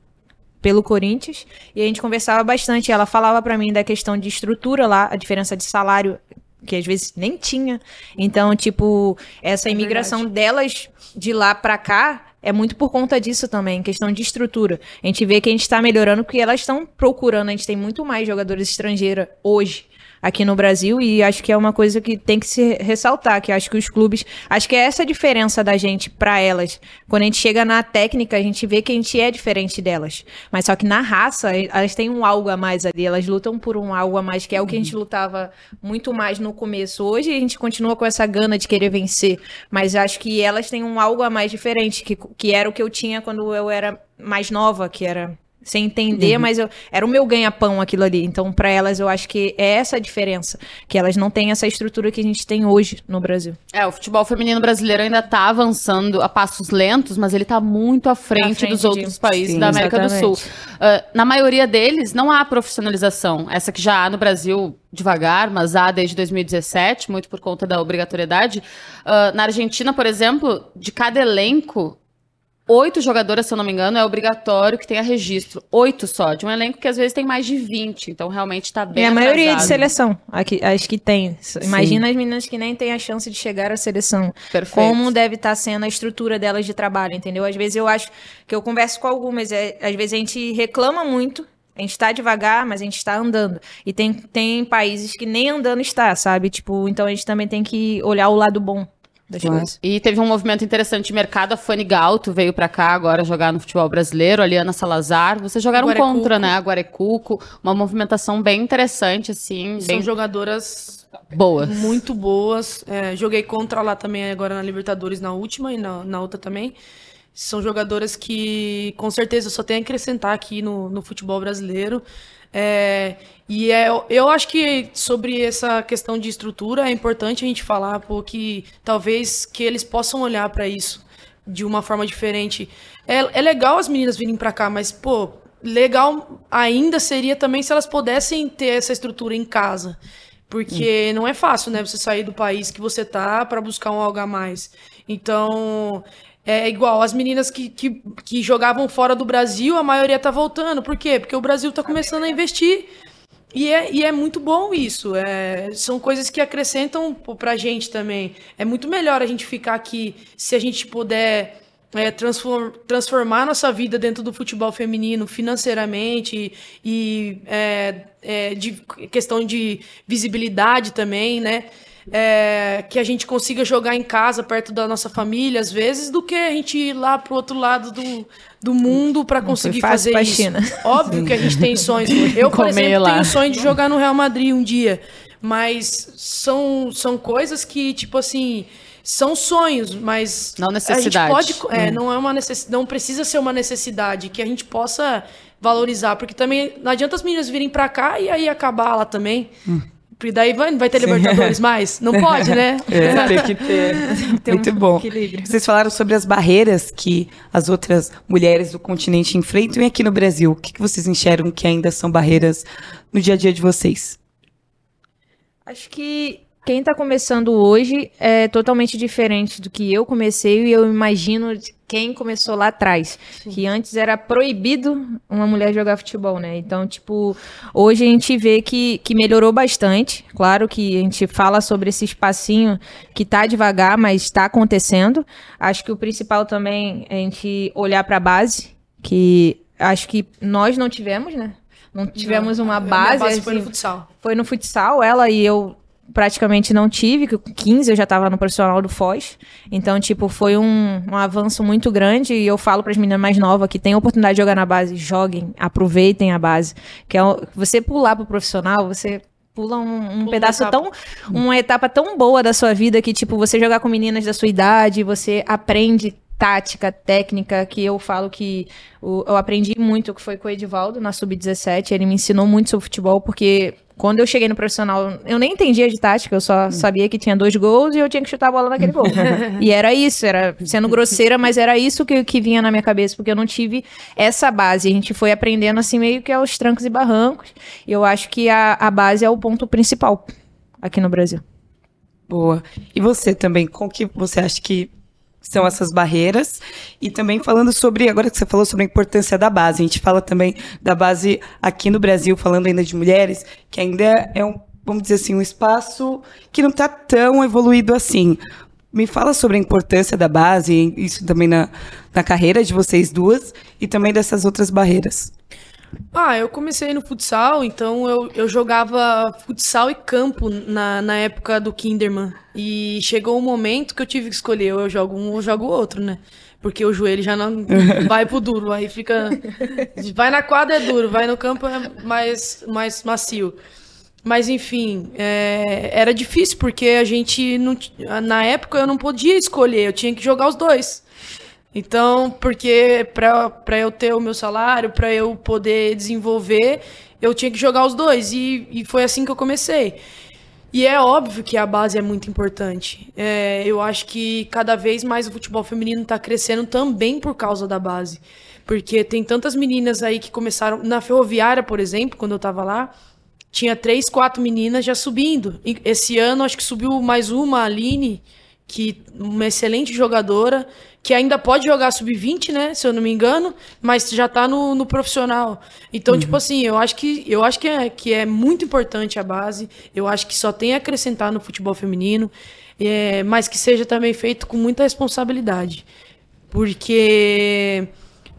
pelo Corinthians e a gente conversava bastante. Ela falava para mim da questão de estrutura lá, a diferença de salário que às vezes nem tinha. Então, tipo, essa é imigração verdade. delas de lá para cá é muito por conta disso também, questão de estrutura. A gente vê que a gente está melhorando porque elas estão procurando, a gente tem muito mais jogadores estrangeiros hoje aqui no Brasil e acho que é uma coisa que tem que se ressaltar, que acho que os clubes, acho que é essa a diferença da gente para elas. Quando a gente chega na técnica, a gente vê que a gente é diferente delas. Mas só que na raça, elas têm um algo a mais ali, elas lutam por um algo a mais, que é o que a gente lutava muito mais no começo. Hoje a gente continua com essa gana de querer vencer, mas acho que elas têm um algo a mais diferente, que, que era o que eu tinha quando eu era mais nova, que era sem entender, uhum. mas eu, era o meu ganha-pão aquilo ali. Então, para elas, eu acho que é essa a diferença. Que elas não têm essa estrutura que a gente tem hoje no Brasil. É, o futebol feminino brasileiro ainda está avançando a passos lentos, mas ele está muito à frente, frente dos outros países Sim, da América exatamente. do Sul. Uh, na maioria deles, não há profissionalização. Essa que já há no Brasil devagar, mas há desde 2017, muito por conta da obrigatoriedade. Uh, na Argentina, por exemplo, de cada elenco, oito jogadoras, se eu não me engano, é obrigatório que tenha registro. Oito só, de um elenco que às vezes tem mais de 20. Então, realmente está bem. É a maioria atrasado. de seleção, aqui, as que tem. Imagina Sim. as meninas que nem têm a chance de chegar à seleção. Perfeito. Como deve estar tá sendo a estrutura delas de trabalho, entendeu? Às vezes eu acho que eu converso com algumas, é, às vezes a gente reclama muito a gente está devagar, mas a gente está andando. E tem, tem países que nem andando está, sabe? Tipo, então a gente também tem que olhar o lado bom das coisas. E teve um movimento interessante de mercado. A Fanny Galto veio para cá agora jogar no futebol brasileiro. A Liana Salazar. Vocês jogaram Guarecuco. contra, né? A Guarecuco. Uma movimentação bem interessante, assim. São bem... jogadoras boas. Muito boas. É, joguei contra lá também agora na Libertadores na última e na, na outra também. São jogadoras que, com certeza, só tem a acrescentar aqui no, no futebol brasileiro. É, e é, eu acho que sobre essa questão de estrutura é importante a gente falar, porque talvez que eles possam olhar para isso de uma forma diferente. É, é legal as meninas virem para cá, mas, pô, legal ainda seria também se elas pudessem ter essa estrutura em casa. Porque hum. não é fácil, né? Você sair do país que você tá para buscar um algo a mais. Então, é igual, as meninas que, que, que, jogavam fora do Brasil, a maioria tá voltando. Por quê? Porque o Brasil tá começando a investir. E é, e é muito bom isso. É, são coisas que acrescentam pra gente também. É muito melhor a gente ficar aqui se a gente puder é, transform, transformar nossa vida dentro do futebol feminino financeiramente e, é, é, de questão de visibilidade também, né? É, que a gente consiga jogar em casa, perto da nossa família, às vezes, do que a gente ir lá pro outro lado do, do mundo para conseguir fazer isso. China. Óbvio Sim. que a gente tem sonhos. Eu, por Comer exemplo, lá. tenho sonho de jogar no Real Madrid um dia. Mas são, são coisas que, tipo assim, são sonhos, mas não necessidade. A gente pode, é, hum. não é uma necess, não precisa ser uma necessidade que a gente possa valorizar, porque também não adianta as meninas virem para cá e aí acabar lá também. Hum. Porque daí vai, vai ter Sim. Libertadores mais? Não pode, né? É, tem que ter. Tem Muito um bom. Equilíbrio. Vocês falaram sobre as barreiras que as outras mulheres do continente enfrentam e aqui no Brasil. O que, que vocês enxergam que ainda são barreiras no dia a dia de vocês? Acho que quem está começando hoje é totalmente diferente do que eu comecei e eu imagino quem começou lá atrás. Sim. Que antes era proibido uma mulher jogar futebol, né? Então, tipo, hoje a gente vê que, que melhorou bastante. Claro que a gente fala sobre esse espacinho que tá devagar, mas está acontecendo. Acho que o principal também é a gente olhar para a base, que acho que nós não tivemos, né? Não tivemos não, uma base. base assim, foi no futsal. Foi no futsal, ela e eu praticamente não tive, que com 15 eu já estava no profissional do Foz. Então, tipo, foi um, um avanço muito grande e eu falo para as meninas mais novas que têm oportunidade de jogar na base, joguem, aproveitem a base. Que é você pular pro profissional, você pula um, um pedaço etapa. tão uma etapa tão boa da sua vida que tipo você jogar com meninas da sua idade, você aprende tática, técnica, que eu falo que o, eu aprendi muito, que foi com o Edivaldo na Sub-17. Ele me ensinou muito sobre futebol, porque quando eu cheguei no profissional, eu nem entendia de tática, eu só sabia que tinha dois gols e eu tinha que chutar a bola naquele gol. e era isso, era sendo grosseira, mas era isso que, que vinha na minha cabeça, porque eu não tive essa base. A gente foi aprendendo assim meio que aos trancos e barrancos. E eu acho que a, a base é o ponto principal aqui no Brasil. Boa. E você também, com que você acha que são essas barreiras. E também falando sobre, agora que você falou sobre a importância da base, a gente fala também da base aqui no Brasil, falando ainda de mulheres, que ainda é um, vamos dizer assim, um espaço que não está tão evoluído assim. Me fala sobre a importância da base, isso também na, na carreira de vocês duas, e também dessas outras barreiras. Ah, eu comecei no futsal, então eu, eu jogava futsal e campo na, na época do Kinderman. E chegou um momento que eu tive que escolher, ou eu jogo um ou jogo outro, né? Porque o joelho já não vai pro duro, aí fica. Vai na quadra é duro, vai no campo é mais, mais macio. Mas enfim, é, era difícil, porque a gente não. Na época eu não podia escolher, eu tinha que jogar os dois. Então, porque para eu ter o meu salário, para eu poder desenvolver, eu tinha que jogar os dois. E, e foi assim que eu comecei. E é óbvio que a base é muito importante. É, eu acho que cada vez mais o futebol feminino está crescendo também por causa da base. Porque tem tantas meninas aí que começaram. Na ferroviária, por exemplo, quando eu estava lá, tinha três, quatro meninas já subindo. Esse ano, acho que subiu mais uma, a Aline, que uma excelente jogadora que ainda pode jogar sub-20, né? Se eu não me engano, mas já tá no, no profissional. Então, tipo uhum. tipo assim, eu acho que eu acho que é, que é muito importante a base. Eu acho que só tem a acrescentar no futebol feminino, é, mas que seja também feito com muita responsabilidade. Porque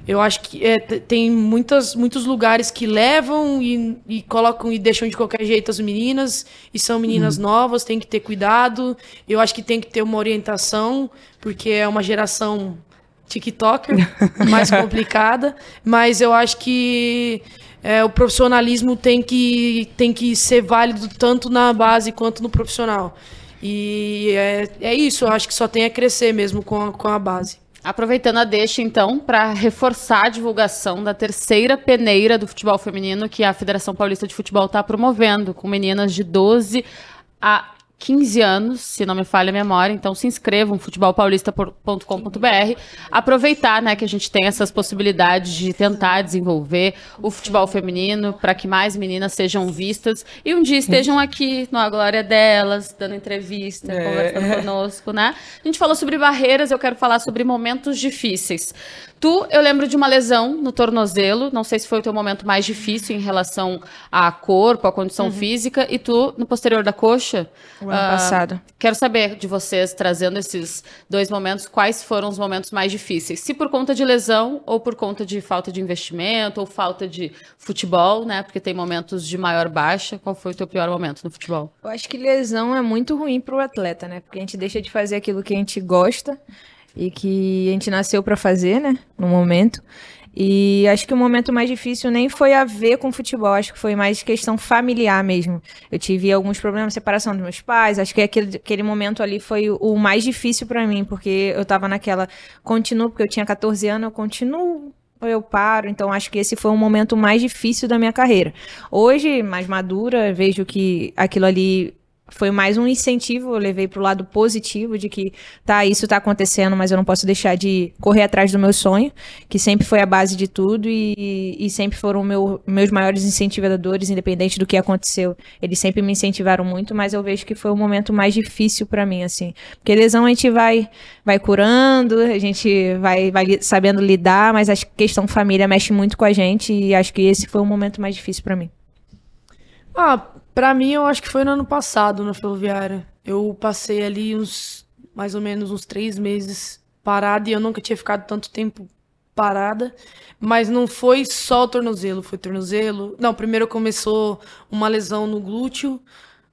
eu acho que é, tem muitas, muitos lugares que levam e, e, colocam e deixam de qualquer jeito as meninas, e são meninas uhum. novas, tem que ter cuidado. Eu acho que tem que ter uma orientação, porque é uma geração TikToker mais complicada. Mas eu acho que é, o profissionalismo tem que, tem que ser válido tanto na base quanto no profissional. E é, é isso, eu acho que só tem a crescer mesmo com a, com a base. Aproveitando a deixa, então, para reforçar a divulgação da terceira peneira do futebol feminino que a Federação Paulista de Futebol está promovendo, com meninas de 12 a 15 anos, se não me falha a memória, então se inscrevam, futebolpaulista.com.br. Aproveitar, né, que a gente tem essas possibilidades de tentar desenvolver o futebol feminino para que mais meninas sejam vistas e um dia estejam aqui no A Glória Delas, dando entrevista, é. conversando conosco, né? A gente falou sobre barreiras, eu quero falar sobre momentos difíceis. Tu, eu lembro de uma lesão no tornozelo, não sei se foi o teu momento mais difícil em relação a corpo, a condição uhum. física, e tu, no posterior da coxa. O ano uh, passado. Quero saber de vocês, trazendo esses dois momentos, quais foram os momentos mais difíceis? Se por conta de lesão, ou por conta de falta de investimento, ou falta de futebol, né? Porque tem momentos de maior baixa. Qual foi o teu pior momento no futebol? Eu acho que lesão é muito ruim para o atleta, né? Porque a gente deixa de fazer aquilo que a gente gosta e que a gente nasceu para fazer, né, no momento. E acho que o momento mais difícil nem foi a ver com futebol, acho que foi mais questão familiar mesmo. Eu tive alguns problemas, separação dos meus pais, acho que aquele, aquele momento ali foi o mais difícil para mim, porque eu tava naquela, continuo, porque eu tinha 14 anos, eu continuo ou eu paro. Então acho que esse foi o momento mais difícil da minha carreira. Hoje, mais madura, vejo que aquilo ali foi mais um incentivo, eu levei para o lado positivo de que tá, isso está acontecendo, mas eu não posso deixar de correr atrás do meu sonho, que sempre foi a base de tudo e, e sempre foram meu, meus maiores incentivadores, independente do que aconteceu. Eles sempre me incentivaram muito, mas eu vejo que foi o momento mais difícil para mim, assim. Porque lesão a gente vai, vai curando, a gente vai, vai sabendo lidar, mas a questão família mexe muito com a gente e acho que esse foi o momento mais difícil para mim. Ah, Pra mim, eu acho que foi no ano passado, na Ferroviária. Eu passei ali uns, mais ou menos, uns três meses parada e eu nunca tinha ficado tanto tempo parada. Mas não foi só o tornozelo, foi tornozelo. Não, primeiro começou uma lesão no glúteo,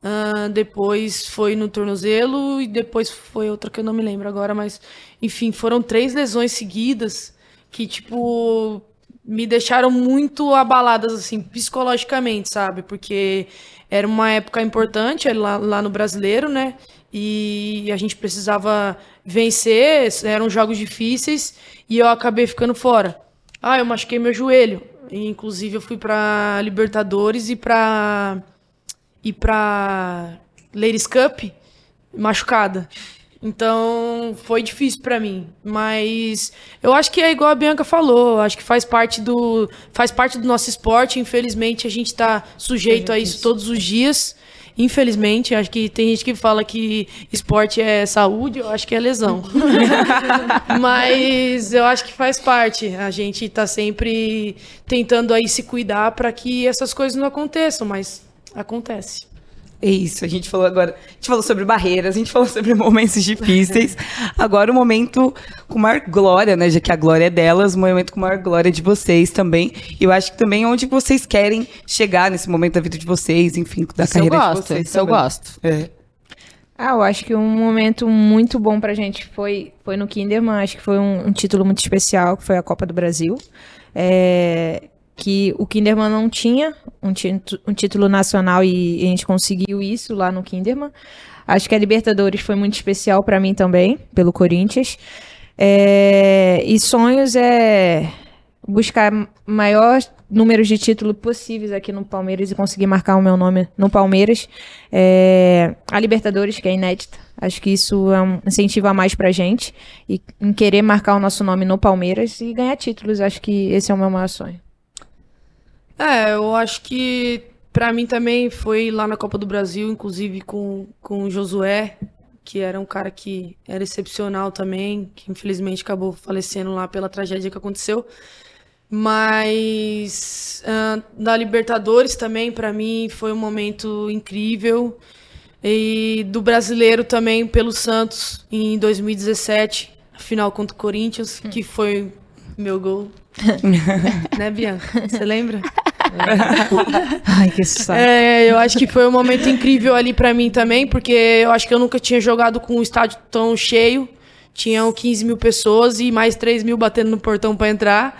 Uh, depois foi no tornozelo e depois foi outra que eu não me lembro agora, mas enfim, foram três lesões seguidas que, tipo, me deixaram muito abaladas, assim, psicologicamente, sabe? Porque era uma época importante lá, lá no brasileiro, né? E a gente precisava vencer, eram jogos difíceis e eu acabei ficando fora. Ah, eu machuquei meu joelho. Inclusive eu fui para Libertadores e para e para Ladies Cup machucada. Então foi difícil para mim, mas eu acho que é igual a Bianca falou, acho que faz parte do faz parte do nosso esporte. Infelizmente a gente está sujeito a isso todos os dias. Infelizmente, acho que tem gente que fala que esporte é saúde, eu acho que é lesão. Mas eu acho que faz parte. A gente está sempre tentando aí se cuidar para que essas coisas não aconteçam, mas acontece. É isso, a gente falou agora, a gente falou sobre barreiras, a gente falou sobre momentos difíceis. Agora o momento com maior glória, né, já que a glória é delas, o momento com maior glória de vocês também. E eu acho que também onde vocês querem chegar nesse momento da vida de vocês, enfim, da isso carreira eu gosto, de vocês. Isso também. eu gosto. É. Ah, eu acho que um momento muito bom pra gente foi, foi no Kinderman, acho que foi um, um título muito especial, que foi a Copa do Brasil. É, que o Kinderman não tinha um, um, título nacional e a gente conseguiu isso lá no Kinderman. Acho que a Libertadores foi muito especial para mim também, pelo Corinthians. É, e sonhos é buscar maior número de títulos possíveis aqui no Palmeiras e conseguir marcar o meu nome no Palmeiras. É, a Libertadores, que é inédita. Acho que isso é um incentivo a mais pra gente. E em querer marcar o nosso nome no Palmeiras e ganhar títulos. Acho que esse é o meu maior sonho. É, eu acho que para mim também foi lá na Copa do Brasil, inclusive com, com o Josué, que era um cara que era excepcional também, que infelizmente acabou falecendo lá pela tragédia que aconteceu. Mas uh, da Libertadores também, para mim, foi um momento incrível. E do brasileiro também, pelo Santos, em 2017, final contra o Corinthians, que foi meu gol. né, Bianca? Você lembra? Ai, que saco. É, eu acho que foi um momento incrível ali para mim também, porque eu acho que eu nunca tinha jogado com um estádio tão cheio. Tinham 15 mil pessoas e mais 3 mil batendo no portão para entrar.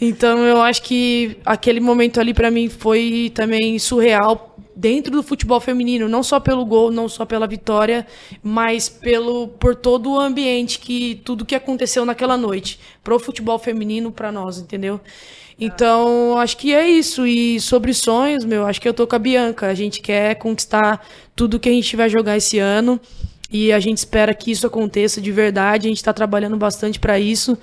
Então eu acho que aquele momento ali para mim foi também surreal dentro do futebol feminino, não só pelo gol, não só pela vitória, mas pelo por todo o ambiente que tudo que aconteceu naquela noite, pro futebol feminino para nós, entendeu? Então, acho que é isso. E sobre sonhos, meu, acho que eu tô com a Bianca. A gente quer conquistar tudo que a gente vai jogar esse ano. E a gente espera que isso aconteça de verdade. A gente está trabalhando bastante para isso.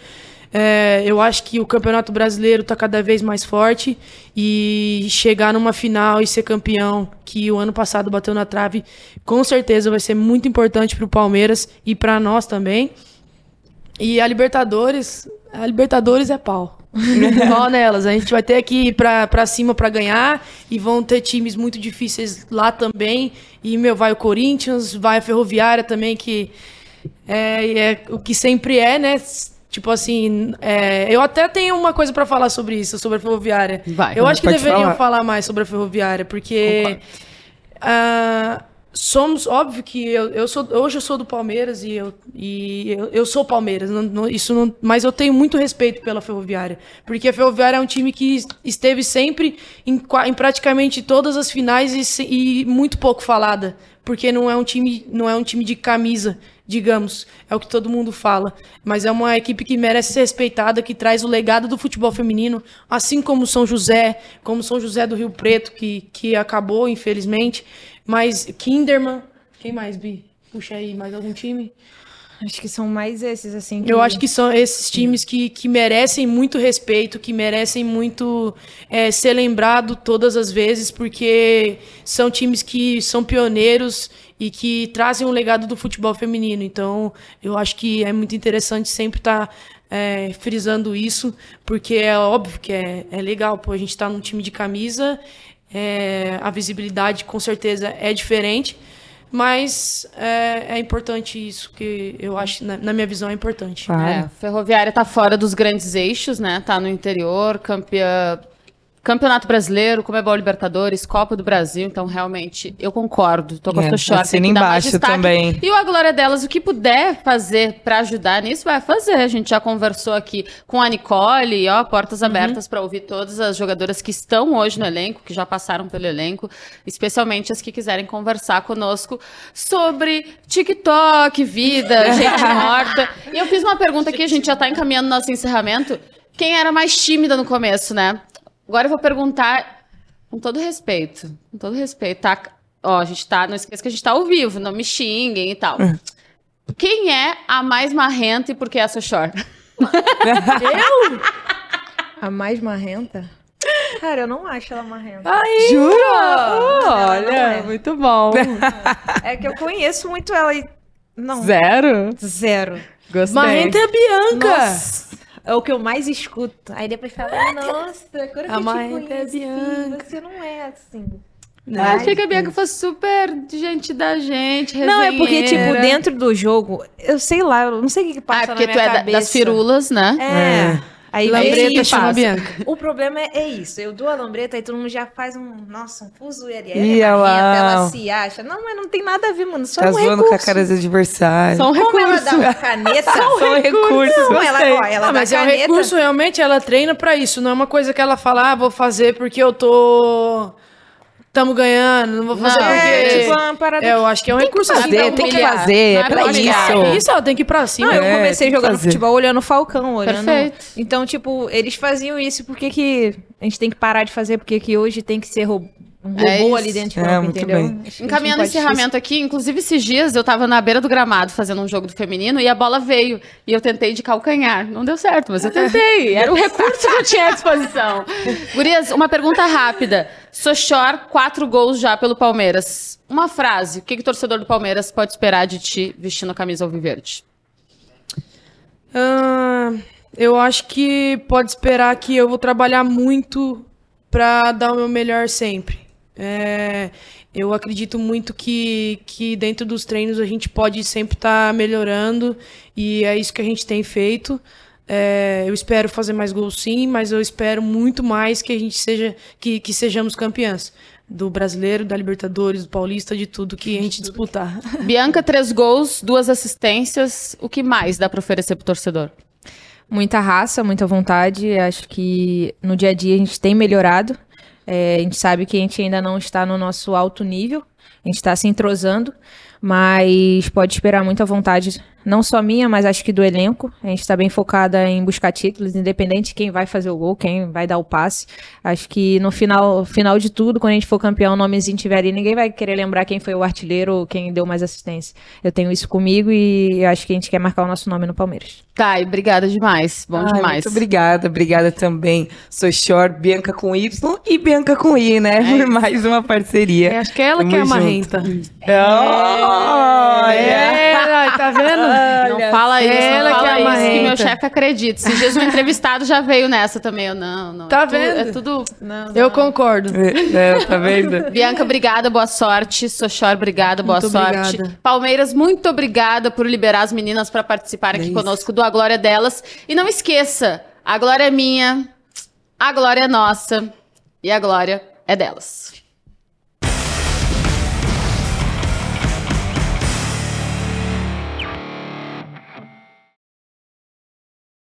É, eu acho que o Campeonato Brasileiro está cada vez mais forte e chegar numa final e ser campeão, que o ano passado bateu na trave, com certeza vai ser muito importante para o Palmeiras e para nós também. E a Libertadores, a Libertadores é pau. Igual nelas. A gente vai ter que ir pra, pra cima para ganhar e vão ter times muito difíceis lá também. E, meu, vai o Corinthians, vai a Ferroviária também, que é, é o que sempre é, né? Tipo assim, é, eu até tenho uma coisa para falar sobre isso, sobre a Ferroviária. Vai, eu acho que deveriam falar. falar mais sobre a Ferroviária, porque somos, óbvio que eu, eu sou, hoje eu sou do Palmeiras e eu, e eu, eu sou Palmeiras, não, não, isso não, mas eu tenho muito respeito pela Ferroviária, porque a Ferroviária é um time que esteve sempre em, em praticamente todas as finais e, e muito pouco falada, porque não é um time, não é um time de camisa, digamos, é o que todo mundo fala, mas é uma equipe que merece ser respeitada, que traz o legado do futebol feminino, assim como São José, como São José do Rio Preto, que, que acabou, infelizmente, mas Kinderman, quem mais, Bi? Puxa aí, mais algum time? Acho que são mais esses, assim. Que... Eu acho que são esses times que, que merecem muito respeito, que merecem muito é, ser lembrado todas as vezes, porque são times que são pioneiros e que trazem um legado do futebol feminino. Então, eu acho que é muito interessante sempre estar tá, é, frisando isso, porque é óbvio que é, é legal, pô, a gente está num time de camisa é, a visibilidade com certeza é diferente, mas é, é, importante isso que eu acho, na, na minha visão, é importante. Claro. É, ferroviária está fora dos grandes eixos, né? Tá no interior, campeã Campeonato Brasileiro, Comebol Libertadores, Copa do Brasil, então realmente eu concordo. Tô com É, a dar mais embaixo também. E o A Glória Delas, o que puder fazer pra ajudar nisso, vai fazer. A gente já conversou aqui com a Nicole, ó, portas abertas pra ouvir todas as jogadoras que estão hoje no elenco, que já passaram pelo elenco, especialmente as que quiserem conversar conosco sobre TikTok, vida, gente morta. E eu fiz uma pergunta aqui, a gente já tá encaminhando nosso encerramento. Quem era mais tímida no começo, né? Agora eu vou perguntar com todo respeito, com todo respeito, tá? Ó, a gente tá, não esqueça que a gente tá ao vivo, não me xinguem e tal. Quem é a mais marrenta e por que essa chora? A mais marrenta? Cara, eu não acho ela marrenta. Jura? Olha, Olha, muito bom. É que eu conheço muito ela e. Não. Zero? Zero. Gostei. Marrenta é a Bianca. Nossa, é o que eu mais escuto. Aí depois fala, nossa, agora que A eu te marrenta é conheci, Bianca. você não é assim. Eu achei que a Bianca fosse super gente da gente, Não, é porque, tipo, resenheira. dentro do jogo, eu sei lá, eu não sei o que, que Ah, passa é porque na tu minha é da- cabeça. das firulas, né? É. Aí Lambreta e chama. Bianca. O problema é, é isso. Eu dou a lambreta e todo mundo já faz um. Nossa, um Ih, é ela- ela se acha. Não, mas não tem nada a ver, mano. Só Tá um zoando recurso. com a cara dos adversários. São Como ela recursos. dá uma caneta? São recursos, Não, ela, ó, ela Ah, dá mas é um caneta. recurso, realmente, ela treina pra isso. Não é uma coisa que ela fala, ah, vou fazer porque eu tô... Tamo ganhando, não vou fazer Não, porque... É, tipo, uma parada É, eu acho que é um recurso assim. fazer, tem que fazer, é é pra isso. Isso, ela tem que ir pra cima. Não, eu É, comecei tem que jogando futebol olhando o Falcão, olhando. Perfeito. Então, tipo, eles faziam isso, por que que a gente tem que parar de fazer? Porque que hoje tem que ser ro- um robô É ali dentro de É, campo, entendeu? que Encaminhando o encerramento aqui, inclusive esses dias eu tava na beira do gramado fazendo um jogo do feminino e a bola veio. E eu tentei de calcanhar. Não deu certo, mas eu tentei. Era o recurso que eu tinha à disposição. Gurias, uma pergunta rápida. Sochor, quatro gols já pelo Palmeiras. Uma frase. O que, que o torcedor do Palmeiras pode esperar de ti vestindo a camisa alviverde? Ah, eu acho que pode esperar que eu vou trabalhar muito pra dar o meu melhor sempre. É, eu acredito muito que, que dentro dos treinos a gente pode sempre estar melhorando e é isso que a gente tem feito. É, eu espero fazer mais gols sim, mas eu espero muito mais que a gente seja que, que sejamos campeãs do brasileiro, da Libertadores, do Paulista, de tudo que a gente disputar. Bianca, três gols, duas assistências. O que mais dá pra oferecer pro torcedor? Muita raça, muita vontade. Acho que no dia a dia a gente tem melhorado. É, a gente sabe que a gente ainda não está no nosso alto nível. A gente está se entrosando. Mas pode esperar muita vontade, não só minha, mas acho que do elenco. A gente está bem focada em buscar títulos, independente de quem vai fazer o gol, quem vai dar o passe. Acho que no final, final de tudo, quando a gente for campeão, o nomezinho estiver ali, ninguém vai querer lembrar quem foi o artilheiro ou quem deu mais assistência. Eu tenho isso comigo e acho que a gente quer marcar o nosso nome no Palmeiras. Thay, obrigada demais. Bom Ai, demais. Muito obrigada, obrigada também. Sou Short, Bianca com Y e Bianca com I, né? Por mais uma parceria. É, acho que é ela que é a Tamo marrenta. junto. Olha! É, tá vendo? Não fala isso, ela não que é fala isso, que meu chefe acredita. Esses dias um entrevistado já veio nessa também. Eu, não, não. Tá é tu- vendo? É tudo... Eu concordo. É, tá vendo? Bianca, obrigada, boa sorte. Sochor, obrigada, boa Muito sorte. obrigada. Palmeiras, muito obrigada por liberar as meninas para participarem aqui É isso. conosco do A Glória Delas. E não esqueça, a glória é minha, a glória é nossa e a glória é delas.